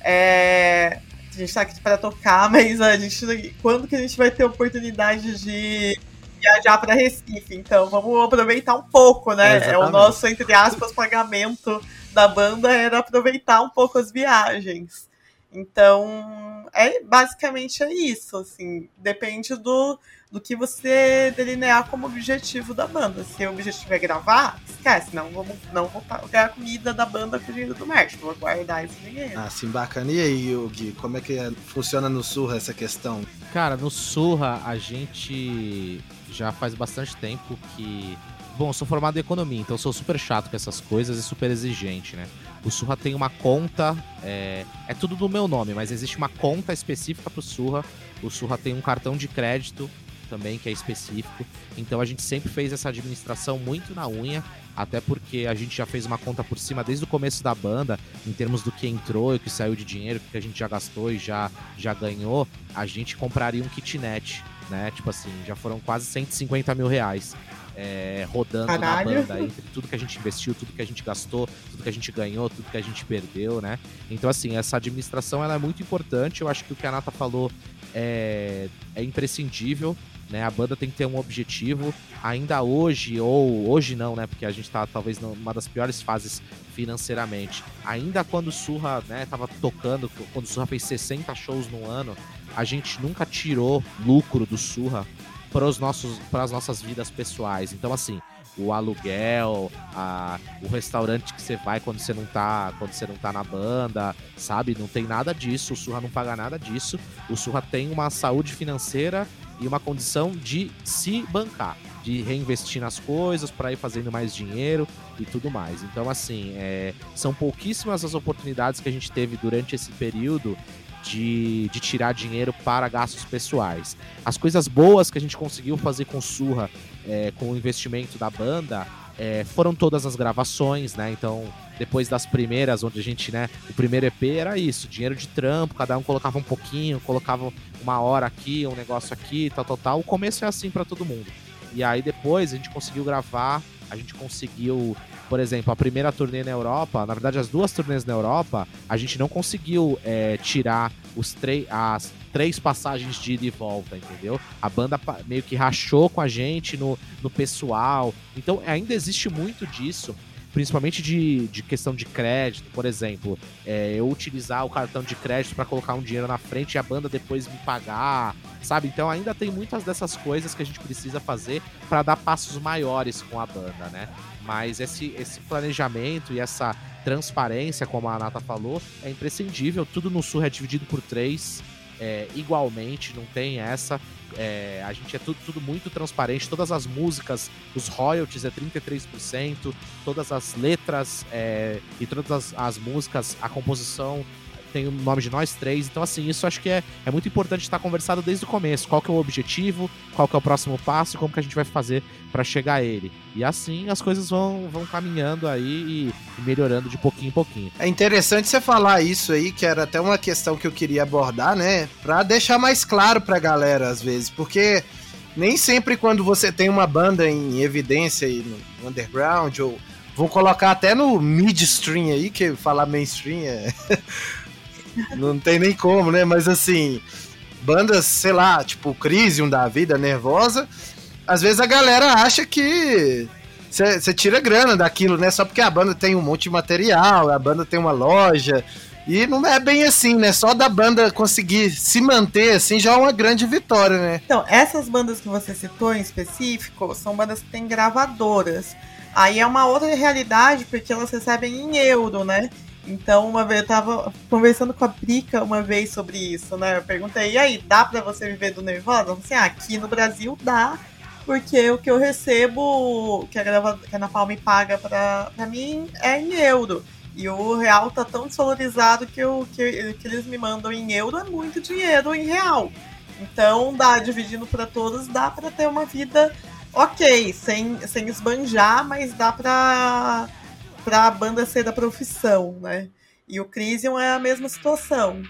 [SPEAKER 3] É, a gente tá aqui para tocar, mas a gente. Quando que a gente vai ter oportunidade de viajar para Recife? Então vamos aproveitar um pouco, né? É, é o nosso, entre aspas, pagamento da banda era aproveitar um pouco as viagens. Então, é basicamente é isso, assim, depende do, do que você delinear como objetivo da banda. Se o objetivo é gravar, esquece, não vou, não vou pagar a comida da banda com o dinheiro do merch, vou guardar esse dinheiro.
[SPEAKER 1] Ah, sim, bacana. E aí, Yugi, como é que é, funciona no Surra essa questão?
[SPEAKER 4] Cara, no Surra a gente já faz bastante tempo que Bom, eu sou formado em economia, então sou super chato com essas coisas e super exigente, né? O Surra tem uma conta, é, é tudo do meu nome, mas existe uma conta específica pro Surra. O Surra tem um cartão de crédito também que é específico. Então a gente sempre fez essa administração muito na unha, até porque a gente já fez uma conta por cima desde o começo da banda, em termos do que entrou e o que saiu de dinheiro, o que a gente já gastou e já, já ganhou, a gente compraria um kitnet, né? Tipo assim, já foram quase 150 mil reais é, rodando Caralho. na banda entre tudo que a gente investiu, tudo que a gente gastou, tudo que a gente ganhou, tudo que a gente perdeu, né? Então, assim, essa administração ela é muito importante. Eu acho que o que a Nata falou é, é imprescindível. Né, a banda tem que ter um objetivo. Ainda hoje, ou hoje não, né? Porque a gente tá talvez numa das piores fases financeiramente. Ainda quando o Surra, né, tava tocando, quando o Surra fez 60 shows no ano, a gente nunca tirou lucro do Surra para os nossos para as nossas vidas pessoais. Então assim, o aluguel, a, o restaurante que você vai quando você não tá, quando você não tá na banda, sabe? Não tem nada disso, o Surra não paga nada disso. O Surra tem uma saúde financeira e uma condição de se bancar, de reinvestir nas coisas para ir fazendo mais dinheiro e tudo mais. Então, assim, é, são pouquíssimas as oportunidades que a gente teve durante esse período de, de tirar dinheiro para gastos pessoais. As coisas boas que a gente conseguiu fazer com Surra, é, com o investimento da banda, é, foram todas as gravações, né? Então, depois das primeiras, onde a gente, né? O primeiro EP era isso, dinheiro de trampo, cada um colocava um pouquinho, colocava uma hora aqui, um negócio aqui, tal, tal, tal. O começo é assim para todo mundo. E aí depois a gente conseguiu gravar, a gente conseguiu por exemplo, a primeira turnê na Europa, na verdade as duas turnês na Europa, a gente não conseguiu é, tirar os as três passagens de ida e volta, entendeu? A banda meio que rachou com a gente no, no pessoal. Então ainda existe muito disso principalmente de, de questão de crédito, por exemplo, é, eu utilizar o cartão de crédito para colocar um dinheiro na frente e a banda depois me pagar, sabe? Então ainda tem muitas dessas coisas que a gente precisa fazer para dar passos maiores com a banda, né? Mas esse, esse planejamento e essa transparência, como a Nata falou, é imprescindível. Tudo no Sul é dividido por três, é, igualmente, não tem essa. É, a gente é tudo, tudo muito transparente. Todas as músicas, os royalties é 33%, todas as letras é, e todas as, as músicas, a composição tem o nome de nós três. Então, assim, isso acho que é, é muito importante estar conversado desde o começo. Qual que é o objetivo, qual que é o próximo passo e como que a gente vai fazer para chegar a ele. E assim as coisas vão, vão caminhando aí e melhorando de pouquinho em pouquinho.
[SPEAKER 1] É interessante você falar isso aí, que era até uma questão que eu queria abordar, né? Pra deixar mais claro pra galera, às vezes, porque nem sempre quando você tem uma banda em evidência aí no underground, ou vão colocar até no midstream aí, que falar mainstream é. não tem nem como, né? Mas assim, bandas, sei lá, tipo Crisium da vida, Nervosa, às vezes a galera acha que você tira grana daquilo, né? Só porque a banda tem um monte de material, a banda tem uma loja. E não é bem assim, né? Só da banda conseguir se manter assim já é uma grande vitória, né?
[SPEAKER 3] Então, essas bandas que você citou em específico são bandas que têm gravadoras. Aí é uma outra realidade, porque elas recebem em euro, né? Então, uma vez eu tava conversando com a Prica uma vez sobre isso, né? Eu perguntei, e aí, dá para você viver do Nervosa? Ela assim, ah, aqui no Brasil dá, porque o que eu recebo, que a, grava, que a Ana paga pra, pra mim, é em euro. E o real tá tão desvalorizado que o que, que eles me mandam em euro é muito dinheiro em real. Então, dá, dividindo para todos, dá para ter uma vida ok, sem, sem esbanjar, mas dá pra pra banda ser da profissão, né? E o Crisium é a mesma situação.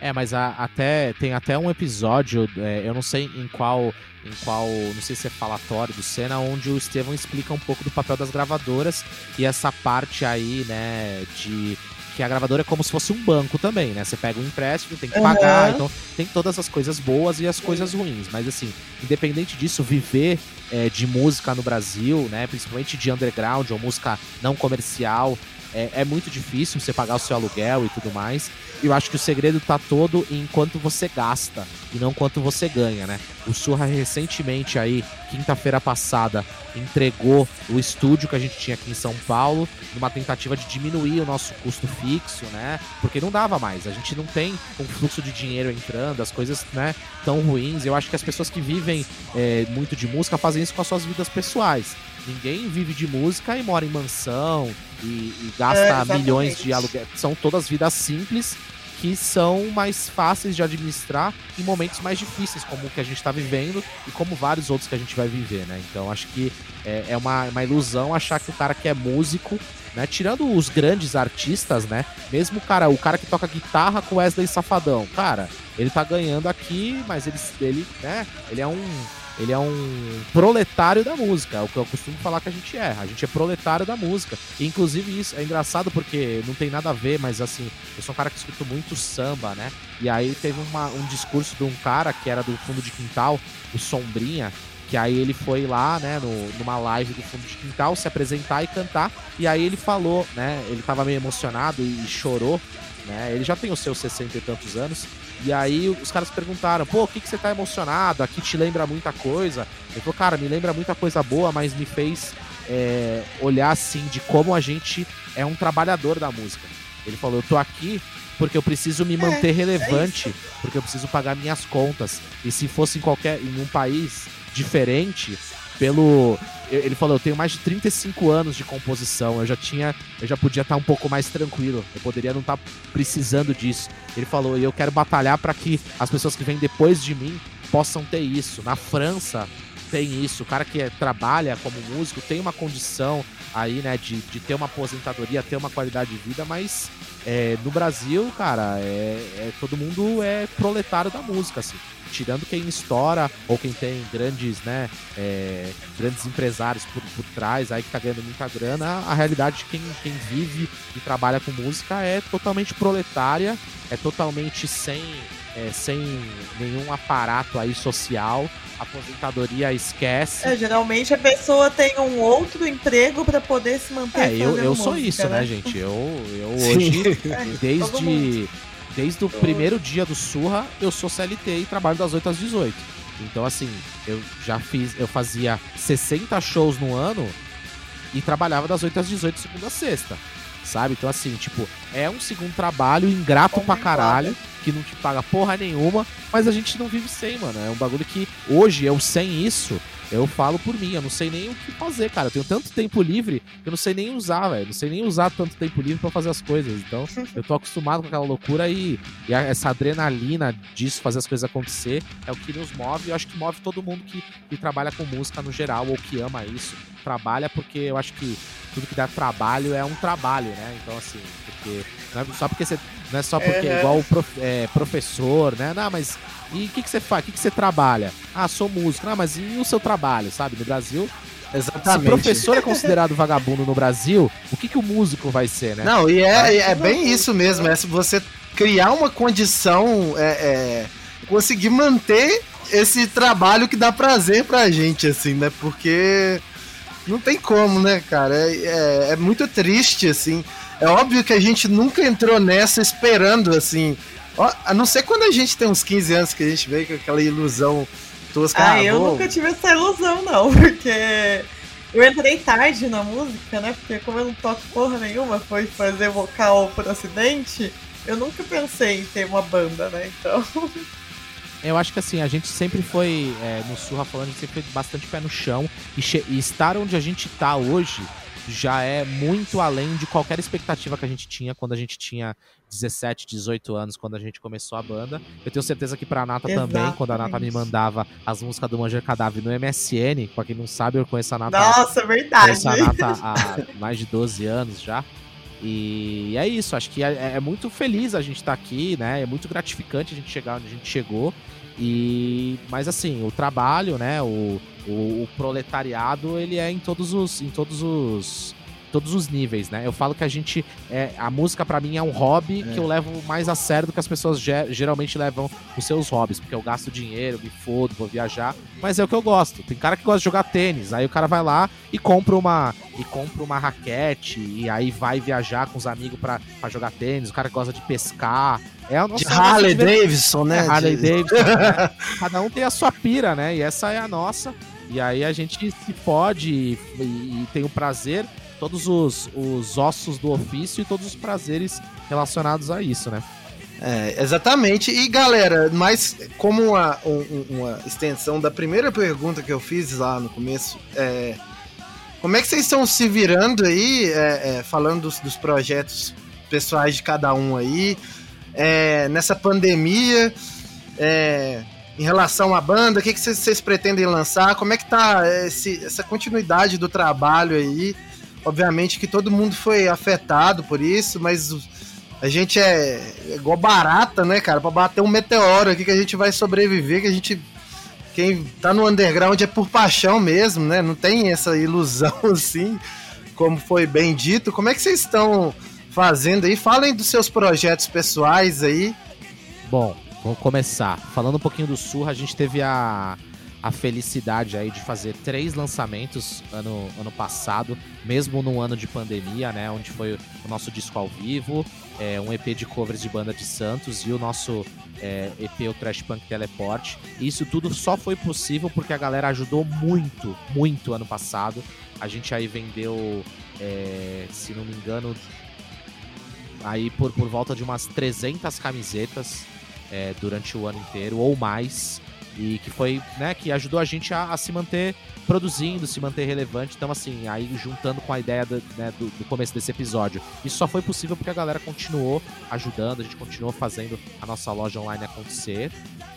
[SPEAKER 4] É, mas a, até tem até um episódio, é, eu não sei em qual, em qual, não sei se é falatório do Senna, onde o Estevão explica um pouco do papel das gravadoras e essa parte aí, né, de que a gravadora é como se fosse um banco também, né? Você pega um empréstimo, tem que uhum. pagar, então tem todas as coisas boas e as coisas ruins. Mas assim, independente disso, viver é, de música no Brasil, né? Principalmente de underground ou música não comercial, é, é, muito difícil você pagar o seu aluguel e tudo mais. E eu acho que o segredo tá todo em quanto você gasta e não quanto você ganha, né? O Surra recentemente aí, quinta-feira passada, entregou o estúdio que a gente tinha aqui em São Paulo, numa tentativa de diminuir o nosso custo fixo, né? Porque não dava mais. A gente não tem um fluxo de dinheiro entrando, as coisas, né, tão ruins. Eu acho que as pessoas que vivem é, muito de música fazem isso com as suas vidas pessoais. Ninguém vive de música e mora em mansão e, e gasta é, milhões de aluguel. São todas vidas simples que são mais fáceis de administrar em momentos mais difíceis, como o que a gente está vivendo e como vários outros que a gente vai viver, né? Então acho que é, é uma, uma ilusão achar que o cara que é músico né? Tirando os grandes artistas, né? Mesmo o cara, o cara que toca guitarra com Wesley Safadão, cara, ele tá ganhando aqui, mas ele, ele, né? Ele é um ele é um proletário da música, é o que eu costumo falar que a gente é. A gente é proletário da música. E, inclusive, isso é engraçado porque não tem nada a ver, mas assim, eu sou um cara que escuta muito samba, né? E aí teve uma, um discurso de um cara que era do fundo de quintal, o Sombrinha, que aí ele foi lá, né, no, numa live do fundo de quintal, se apresentar e cantar. E aí ele falou, né? Ele tava meio emocionado e, e chorou, né? Ele já tem os seus 60 e tantos anos. E aí os caras perguntaram, pô, o que, que você tá emocionado? Aqui te lembra muita coisa. Ele falou, cara, me lembra muita coisa boa, mas me fez é, olhar assim de como a gente é um trabalhador da música. Ele falou, eu tô aqui porque eu preciso me é, manter é, relevante, é porque eu preciso pagar minhas contas. E se fosse em qualquer em um país diferente, pelo. Ele falou, eu tenho mais de 35 anos de composição, eu já tinha. Eu já podia estar um pouco mais tranquilo. Eu poderia não estar precisando disso. Ele falou, e eu quero batalhar para que as pessoas que vêm depois de mim possam ter isso. Na França tem isso. O cara que é, trabalha como músico tem uma condição aí, né, de, de ter uma aposentadoria, ter uma qualidade de vida, mas é, no Brasil, cara, é, é, todo mundo é proletário da música, assim. Tirando quem estoura ou quem tem grandes, né, é, grandes empresários por, por trás aí que tá ganhando muita grana, a realidade de quem, quem vive e trabalha com música é totalmente proletária, é totalmente sem, é, sem nenhum aparato aí social. aposentadoria esquece.
[SPEAKER 3] É, geralmente a pessoa tem um outro emprego para poder se manter.
[SPEAKER 4] É, eu, eu música, sou isso, né, né gente? Eu, eu hoje, é, desde Desde o primeiro dia do Surra, eu sou CLT e trabalho das 8 às 18. Então, assim, eu já fiz, eu fazia 60 shows no ano e trabalhava das 8 às 18, segunda a sexta. Sabe? Então, assim, tipo, é um segundo trabalho ingrato Como pra caralho, que não te paga porra nenhuma, mas a gente não vive sem, mano. É um bagulho que hoje eu sem isso, eu falo por mim, eu não sei nem o que fazer, cara. Eu tenho tanto tempo livre que eu não sei nem usar, velho. Não sei nem usar tanto tempo livre para fazer as coisas. Então, eu tô acostumado com aquela loucura e, e essa adrenalina disso, fazer as coisas acontecer, é o que nos move. Eu acho que move todo mundo que, que trabalha com música no geral ou que ama isso. Trabalha porque eu acho que tudo que dá trabalho é um trabalho, né? Então, assim, porque. Não é só porque você. Não é só porque uhum. igual o prof, é, professor, né? Não, mas e o que, que você faz? O que, que você trabalha? Ah, sou músico. Ah, mas e o seu trabalho, sabe? No Brasil, Exatamente. Se professor é considerado vagabundo no Brasil, o que, que o músico vai ser, né?
[SPEAKER 1] Não, e é, é bem isso mesmo. É se você criar uma condição, é, é, conseguir manter esse trabalho que dá prazer pra gente, assim, né? Porque não tem como, né, cara? É, é, é muito triste, assim. É óbvio que a gente nunca entrou nessa esperando, assim, a não ser quando a gente tem uns 15 anos que a gente vê com aquela ilusão tosca.
[SPEAKER 3] Ah, ah eu nunca tive essa ilusão, não, porque Eu entrei tarde na música, né? Porque como eu não toco porra nenhuma, foi fazer vocal por acidente, eu nunca pensei em ter uma banda, né? Então.
[SPEAKER 4] Eu acho que assim, a gente sempre foi, é, no Surra falando, a gente sempre foi bastante pé no chão. E, e, estar onde a gente tá hoje já é muito além de qualquer expectativa que a gente tinha quando a gente tinha 17, 18 anos, quando a gente começou a banda. Eu tenho certeza que pra Nata Exatamente. também, quando a Nata me mandava as músicas do Manger Cadáver no MSN, pra quem não sabe, eu conheço a Nata.
[SPEAKER 3] Nossa, verdade.
[SPEAKER 4] Conheço a Nata há mais de 12 anos já. E é isso, acho que é, é muito feliz a gente estar tá aqui, né? É muito gratificante a gente chegar onde a gente chegou. E mas assim, o trabalho, né, o, o, o proletariado, ele é em todos os em todos os todos os níveis, né? Eu falo que a gente. É, a música para mim é um hobby é. que eu levo mais a sério do que as pessoas geralmente levam os seus hobbies, porque eu gasto dinheiro, me fodo, vou viajar, mas é o que eu gosto. Tem cara que gosta de jogar tênis, aí o cara vai lá e compra uma e compra uma raquete e aí vai viajar com os amigos para jogar tênis, o cara que gosta de pescar. É a
[SPEAKER 1] nossa, de Harley Davidson, né? É,
[SPEAKER 4] Harley de... Davidson. né? Cada um tem a sua pira, né? E essa é a nossa. E aí a gente se pode e, e tem o prazer todos os, os ossos do ofício e todos os prazeres relacionados a isso, né?
[SPEAKER 1] É, exatamente. E galera, mas como uma, uma extensão da primeira pergunta que eu fiz lá no começo, é, como é que vocês estão se virando aí, é, é, falando dos, dos, projetos pessoais de cada um aí, é, nessa pandemia, é, em relação à banda, o que, vocês pretendem lançar? Como é que tá esse, essa continuidade do trabalho aí? Obviamente que todo mundo foi afetado por isso, mas a gente é, é igual barata, né, cara? Pra bater um meteoro aqui que a gente vai sobreviver, que a gente. Quem tá no underground é por paixão mesmo, né? Não tem essa ilusão assim, como foi bem dito. Como é que vocês estão fazendo aí? Falem dos seus projetos pessoais aí.
[SPEAKER 4] Bom, vamos começar. Falando um pouquinho do Surra, a gente teve a a felicidade aí de fazer três lançamentos ano, ano passado, mesmo num ano de pandemia, né? Onde foi o nosso disco ao vivo, é, um EP de covers de banda de Santos e o nosso é, EP, o Trash Punk Teleport. E isso tudo só foi possível porque a galera ajudou muito, muito ano passado. A gente aí vendeu, é, se não me engano, aí por, por volta de umas 300 camisetas é, durante o ano inteiro ou mais e que foi, né, que ajudou a gente a, a, se manter produzindo, se manter relevante. Então, assim, aí juntando com a ideia do, né, do, do, começo desse episódio, isso só foi possível porque a galera continuou ajudando, a gente continuou fazendo a nossa loja online acontecer.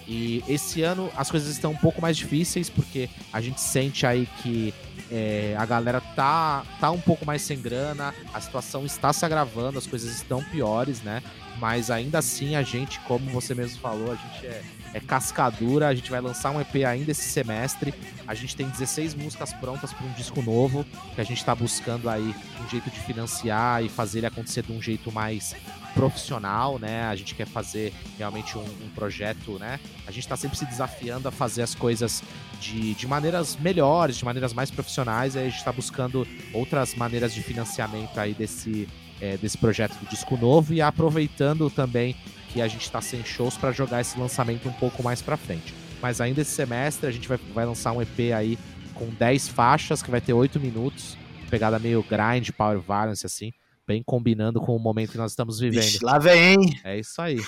[SPEAKER 4] E esse ano as coisas estão um pouco mais difíceis porque a gente sente aí que é, a galera tá, tá um pouco mais sem grana, a situação está se agravando, as coisas estão piores, né? Mas ainda assim a gente, como você mesmo falou, a gente é é cascadura. A gente vai lançar um EP ainda esse semestre. A gente tem 16 músicas prontas para um disco novo, que a gente está buscando aí um jeito de financiar e fazer ele acontecer de um jeito mais profissional, né? A gente quer fazer realmente um, um projeto, né? A gente está sempre se desafiando a fazer as coisas de, de maneiras melhores, de maneiras mais profissionais. Aí a gente está buscando outras maneiras de financiamento aí desse, é, desse projeto do disco novo e aproveitando também que a gente está sem shows para jogar esse lançamento um pouco mais para frente. Mas ainda esse semestre a gente vai, vai lançar um EP aí com 10 faixas, que vai ter 8 minutos, pegada meio grind, power violence, assim, bem combinando com o momento que nós estamos vivendo. Ixi,
[SPEAKER 1] lá vem!
[SPEAKER 4] É isso aí.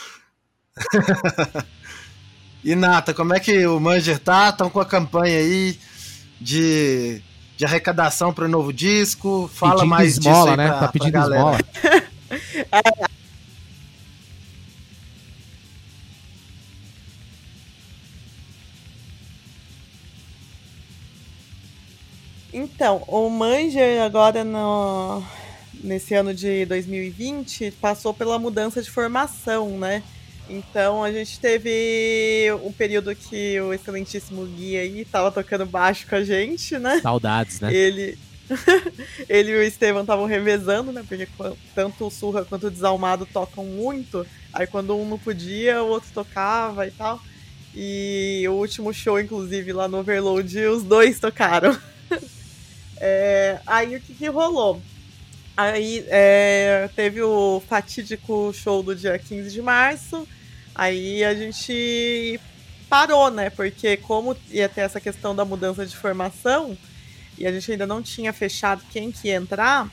[SPEAKER 1] e Nata, como é que o Manger tá? Estão com a campanha aí de, de arrecadação para o novo disco? Fala pedindo mais
[SPEAKER 4] esmola,
[SPEAKER 1] disso
[SPEAKER 4] né? Pra, tá pedindo esmola.
[SPEAKER 3] é, Então, o Manger agora no, nesse ano de 2020 passou pela mudança de formação, né? Então a gente teve um período que o excelentíssimo Gui aí tava tocando baixo com a gente, né?
[SPEAKER 4] Saudades, né?
[SPEAKER 3] Ele, ele e o Estevam estavam revezando, né? Porque tanto o Surra quanto o Desalmado tocam muito. Aí quando um não podia, o outro tocava e tal. E o último show, inclusive, lá no Overload, os dois tocaram. É, aí o que, que rolou? Aí é, teve o fatídico show do dia 15 de março. Aí a gente parou, né? Porque como ia ter essa questão da mudança de formação, e a gente ainda não tinha fechado quem que ia entrar,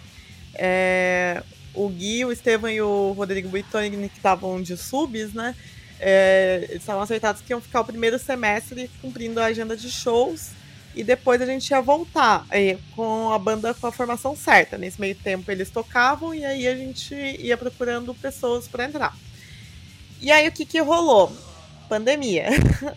[SPEAKER 3] é, o Gui, o Estevam e o Rodrigo Buitoni, que estavam de subs, né? É, eles estavam acertados que iam ficar o primeiro semestre cumprindo a agenda de shows e depois a gente ia voltar aí, com a banda com a formação certa. Nesse meio tempo eles tocavam e aí a gente ia procurando pessoas para entrar. E aí o que que rolou? Pandemia.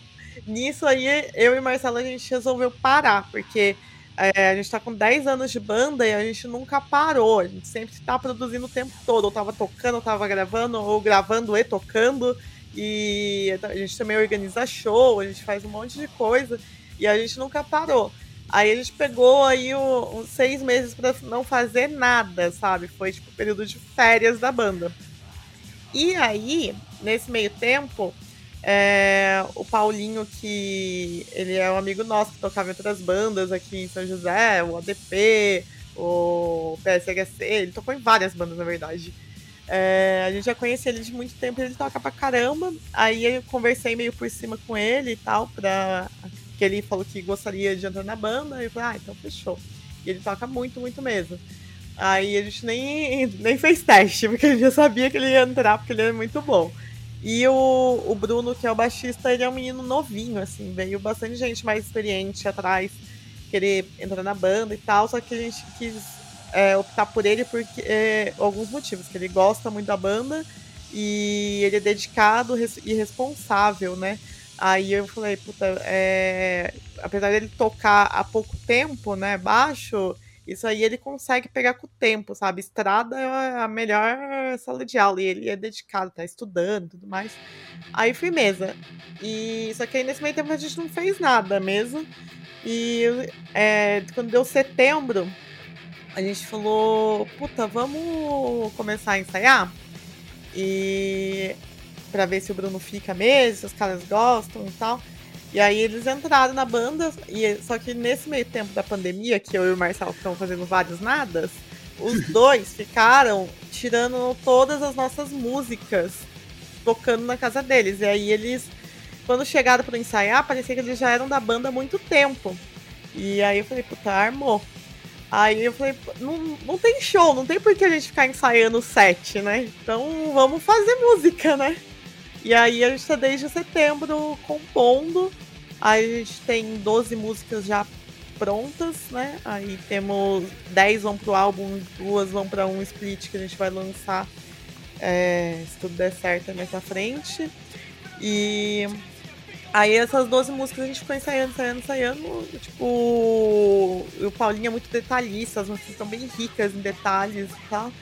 [SPEAKER 3] Nisso aí eu e Marcelo a gente resolveu parar, porque é, a gente tá com 10 anos de banda e a gente nunca parou. A gente sempre tá produzindo o tempo todo. Ou tava tocando, ou tava gravando, ou gravando e tocando. E a gente também organiza show, a gente faz um monte de coisa. E a gente nunca parou. Aí a gente pegou aí uns seis meses para não fazer nada, sabe? Foi tipo o período de férias da banda. E aí, nesse meio tempo, é, o Paulinho, que ele é um amigo nosso que tocava em outras bandas aqui em São José, o ADP, o PSHC, ele tocou em várias bandas, na verdade. É, a gente já conhecia ele de muito tempo, ele toca pra caramba. Aí eu conversei meio por cima com ele e tal, pra que ele falou que gostaria de entrar na banda. E eu falei, ah, então fechou. E ele toca muito, muito mesmo. Aí a gente nem, nem fez teste, porque a gente já sabia que ele ia entrar, porque ele é muito bom. E o, o Bruno, que é o baixista, ele é um menino novinho, assim, veio bastante gente mais experiente atrás, querer entrar na banda e tal, só que a gente quis é, optar por ele por é, alguns motivos, que ele gosta muito da banda e ele é dedicado e responsável, né? Aí eu falei, puta, é... apesar dele tocar há pouco tempo, né, baixo, isso aí ele consegue pegar com o tempo, sabe? Estrada é a melhor sala de aula e ele é dedicado, tá estudando tudo mais. Aí firmeza. E só que aí nesse meio tempo a gente não fez nada mesmo. E é, quando deu setembro, a gente falou, puta, vamos começar a ensaiar? E para ver se o Bruno fica mesmo, se os caras gostam e tal. E aí eles entraram na banda, e só que nesse meio tempo da pandemia, que eu e o Marcelo estão fazendo vários nadas, os dois ficaram tirando todas as nossas músicas, tocando na casa deles. E aí eles, quando chegaram para ensaiar, parecia que eles já eram da banda há muito tempo. E aí eu falei, puta, armou. Aí eu falei, não, não tem show, não tem por que a gente ficar ensaiando set, né? Então vamos fazer música, né? E aí a gente tá desde setembro compondo. Aí a gente tem 12 músicas já prontas, né? Aí temos 10 vão pro álbum, duas vão para um split que a gente vai lançar é, se tudo der certo mais pra frente. E aí essas 12 músicas a gente ficou ensaiando, ensaiando, ensaiando. Tipo, o Paulinho é muito detalhista, as músicas são bem ricas em detalhes e tal.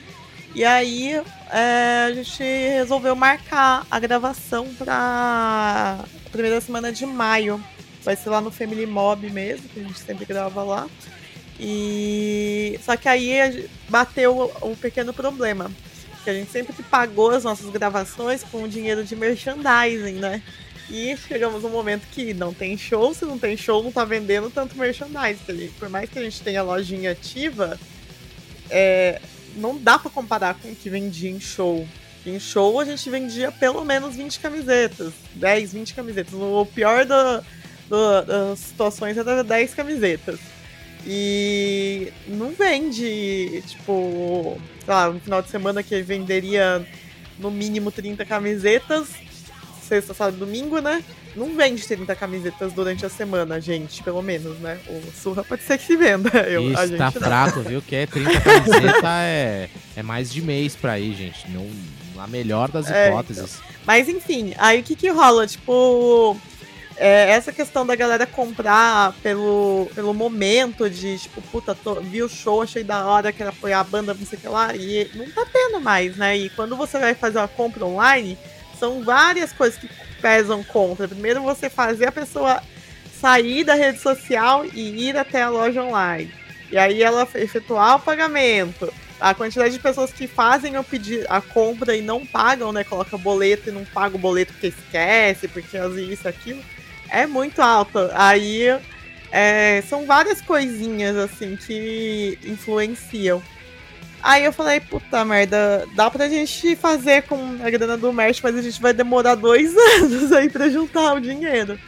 [SPEAKER 3] E aí é, a gente resolveu marcar a gravação para a primeira semana de maio. Vai ser lá no Family Mob mesmo, que a gente sempre grava lá. E só que aí bateu um pequeno problema. Que a gente sempre pagou as nossas gravações com dinheiro de merchandising, né? E chegamos num momento que não tem show, se não tem show, não tá vendendo tanto merchandising. Por mais que a gente tenha lojinha ativa, é, não dá para comparar com o que vendia em show. Em show a gente vendia pelo menos 20 camisetas, 10, 20 camisetas. O pior do, do, das situações era 10 camisetas. E não vende, tipo, sei lá, no final de semana que venderia no mínimo 30 camisetas, sexta, sábado, domingo, né? Não vende 30 camisetas durante a semana, gente, pelo menos, né? O Surra pode ser que se venda.
[SPEAKER 4] Eu, Isso, a gente tá não. fraco, viu? Que é 30 camisetas é, é mais de mês pra ir, gente. Não, a melhor das é, hipóteses.
[SPEAKER 3] Então. Mas enfim, aí o que que rola? Tipo, é, essa questão da galera comprar pelo, pelo momento de, tipo, puta, tô, vi o show, achei da hora, quero apoiar a banda, não sei o que lá, e não tá tendo mais, né? E quando você vai fazer uma compra online, são várias coisas que pesam contra. Primeiro você fazer a pessoa sair da rede social e ir até a loja online. E aí ela efetuar o pagamento. A quantidade de pessoas que fazem o pedir a compra e não pagam, né? Coloca boleto e não paga o boleto porque esquece, porque isso, aquilo, é muito alta. Aí é, são várias coisinhas assim que influenciam. Aí eu falei, puta merda, dá pra gente fazer com a grana do merch, mas a gente vai demorar dois anos aí pra juntar o dinheiro.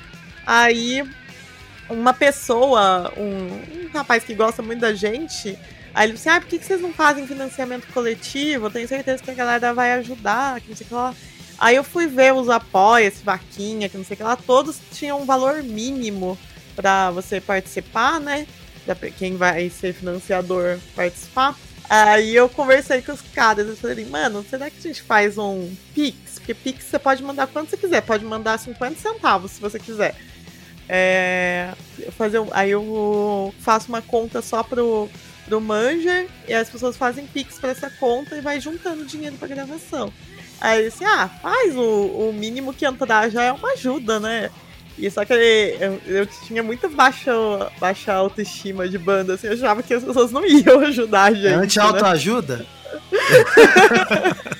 [SPEAKER 3] Aí uma pessoa, um, um rapaz que gosta muito da gente, aí ele disse, assim, ah, por que, vocês não fazem financiamento coletivo? Eu tenho certeza que a galera vai ajudar, que não sei o que lá. Aí eu fui ver os apoias, vaquinha, que não sei o que lá, todos tinham um valor mínimo para você participar, né? Pra quem vai ser financiador participar. Aí eu conversei com os caras, eu falei, mano, será que a gente faz um Pix? Porque Pix você pode mandar quanto você quiser, pode mandar 50 centavos se você quiser. É, fazer, aí eu faço uma conta só pro, pro Manger e as pessoas fazem Pix para essa conta e vai juntando dinheiro pra gravação. Aí assim, ah, faz o, o mínimo que entrar já é uma ajuda, né? E só que eu, eu tinha muita baixa, baixa autoestima de banda, assim, eu achava que as pessoas não iam ajudar a gente.
[SPEAKER 1] Anti-autoajuda? Né?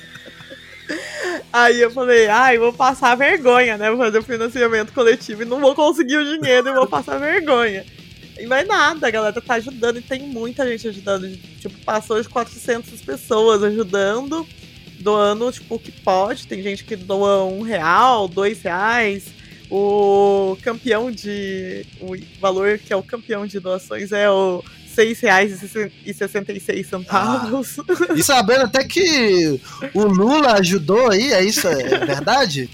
[SPEAKER 3] Aí eu falei, ai, ah, vou passar vergonha, né? Vou fazer o financiamento coletivo e não vou conseguir o dinheiro e vou passar vergonha. E mais nada, a galera tá ajudando e tem muita gente ajudando. Tipo, passou de 400 pessoas ajudando, doando, tipo, o que pode. Tem gente que doa um real, dois reais. O campeão de. O valor que é o campeão de doações é o R$6,66. Ah,
[SPEAKER 1] e sabendo até que o Lula ajudou aí, é isso? É verdade?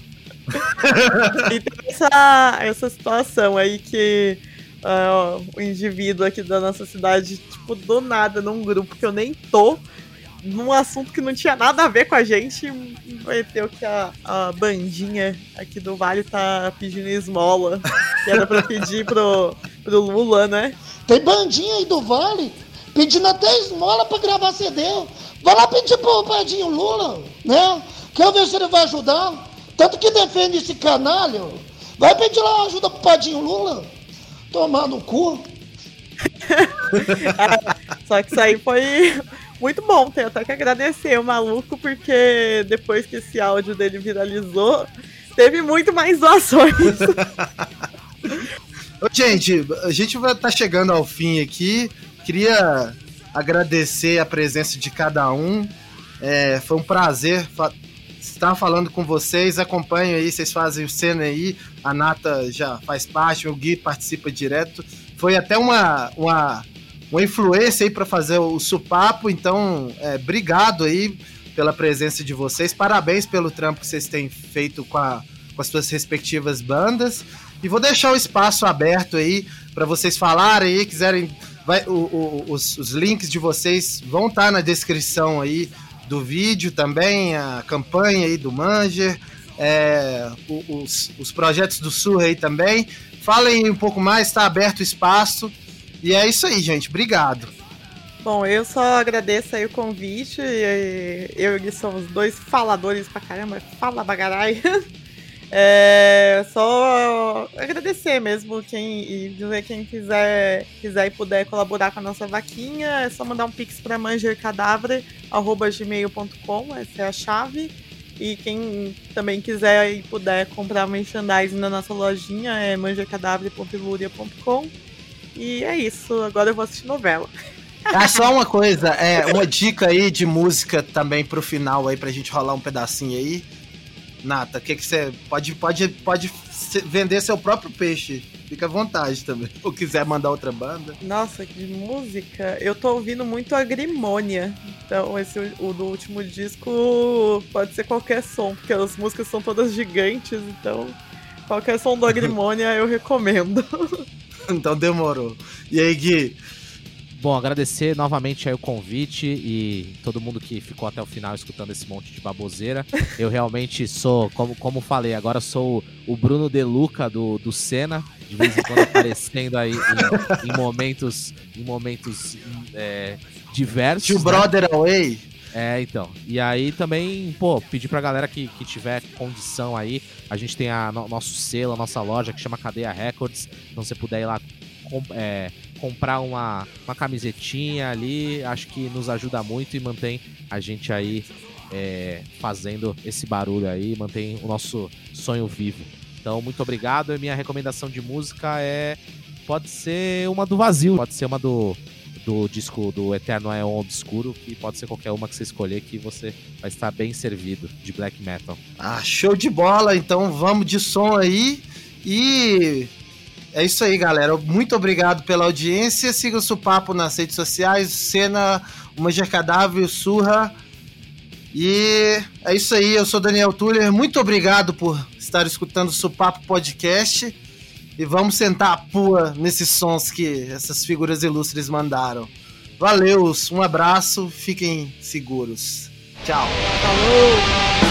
[SPEAKER 3] e tem essa, essa situação aí que uh, o indivíduo aqui da nossa cidade, tipo, do nada, num grupo que eu nem tô, num assunto que não tinha nada a ver com a gente, vai ter o que a, a bandinha aqui do Vale tá pedindo esmola, que era pra pedir pro, pro Lula, né?
[SPEAKER 5] Tem bandinha aí do Vale pedindo até esmola pra gravar CD. Vai lá pedir pro Padinho Lula, né? Quer ver se ele vai ajudar? Tanto que defende esse canalho. Vai pedir lá ajuda pro Padinho Lula. Tomar no cu.
[SPEAKER 3] Só que isso aí foi muito bom. Tenho até que agradecer o maluco, porque depois que esse áudio dele viralizou, teve muito mais doações.
[SPEAKER 1] Gente, a gente vai estar tá chegando ao fim aqui. Queria agradecer a presença de cada um. É, foi um prazer fa estar falando com vocês. Acompanho aí, vocês fazem o cena aí. A Nata já faz parte, o Gui participa direto. Foi até uma, uma, uma influência aí para fazer o supapo. Então, é, obrigado aí pela presença de vocês. Parabéns pelo trampo que vocês têm feito com, a, com as suas respectivas bandas. E vou deixar o espaço aberto aí para vocês falarem aí, quiserem. Vai, o, o, os, os links de vocês vão estar tá na descrição aí do vídeo também, a campanha aí do Manger, é, os, os projetos do Sur aí também. Falem um pouco mais, está aberto o espaço. E é isso aí, gente. Obrigado.
[SPEAKER 3] Bom, eu só agradeço aí o convite. Eu e Gui somos dois faladores pra caramba. Fala bagarai. É, só agradecer mesmo quem e dizer quem quiser, quiser e puder colaborar com a nossa vaquinha, é só mandar um pix para mangercadavre@gmail.com, essa é a chave. E quem também quiser e puder comprar merchandising na nossa lojinha é mangercadavre.luria.com. E é isso, agora eu vou assistir novela.
[SPEAKER 1] Ah, só uma coisa, é uma dica aí de música também pro final aí pra gente rolar um pedacinho aí. Nata, o que, que você. Pode, pode, pode vender seu próprio peixe. Fica à vontade também. Ou quiser mandar outra banda.
[SPEAKER 3] Nossa, que música. Eu tô ouvindo muito Agrimônia. Então, esse o do último disco pode ser qualquer som, porque as músicas são todas gigantes, então qualquer som do Agrimônia eu recomendo.
[SPEAKER 1] então demorou. E aí, Gui?
[SPEAKER 4] Bom, agradecer novamente aí o convite e todo mundo que ficou até o final escutando esse monte de baboseira. Eu realmente sou, como, como falei, agora sou o Bruno De Luca do, do Senna, de vez em quando aparecendo aí em, em momentos, em momentos é, diversos.
[SPEAKER 1] Tio né? Brother Away.
[SPEAKER 4] É, então. E aí também, pô, pedir pra galera que, que tiver condição aí, a gente tem a no, nosso selo, a nossa loja que chama Cadeia Records. Então você puder ir lá com, é, comprar uma, uma camisetinha ali, acho que nos ajuda muito e mantém a gente aí é, fazendo esse barulho aí, mantém o nosso sonho vivo. Então, muito obrigado. E minha recomendação de música é. Pode ser uma do vazio, pode ser uma do, do disco do Eterno Aeon Obscuro, que pode ser qualquer uma que você escolher, que você vai estar bem servido de black metal.
[SPEAKER 1] Ah, show de bola! Então vamos de som aí. E É isso aí, galera. Muito obrigado pela audiência. Siga o Supapo nas redes sociais, Cena, Magia Cadáver, Surra. E é isso aí, eu sou Daniel Tuller. Muito obrigado por estar escutando o Supapo Podcast. E vamos sentar a pua nesses sons que essas figuras ilustres mandaram. Valeu, um abraço, fiquem seguros. Tchau.
[SPEAKER 3] Falou!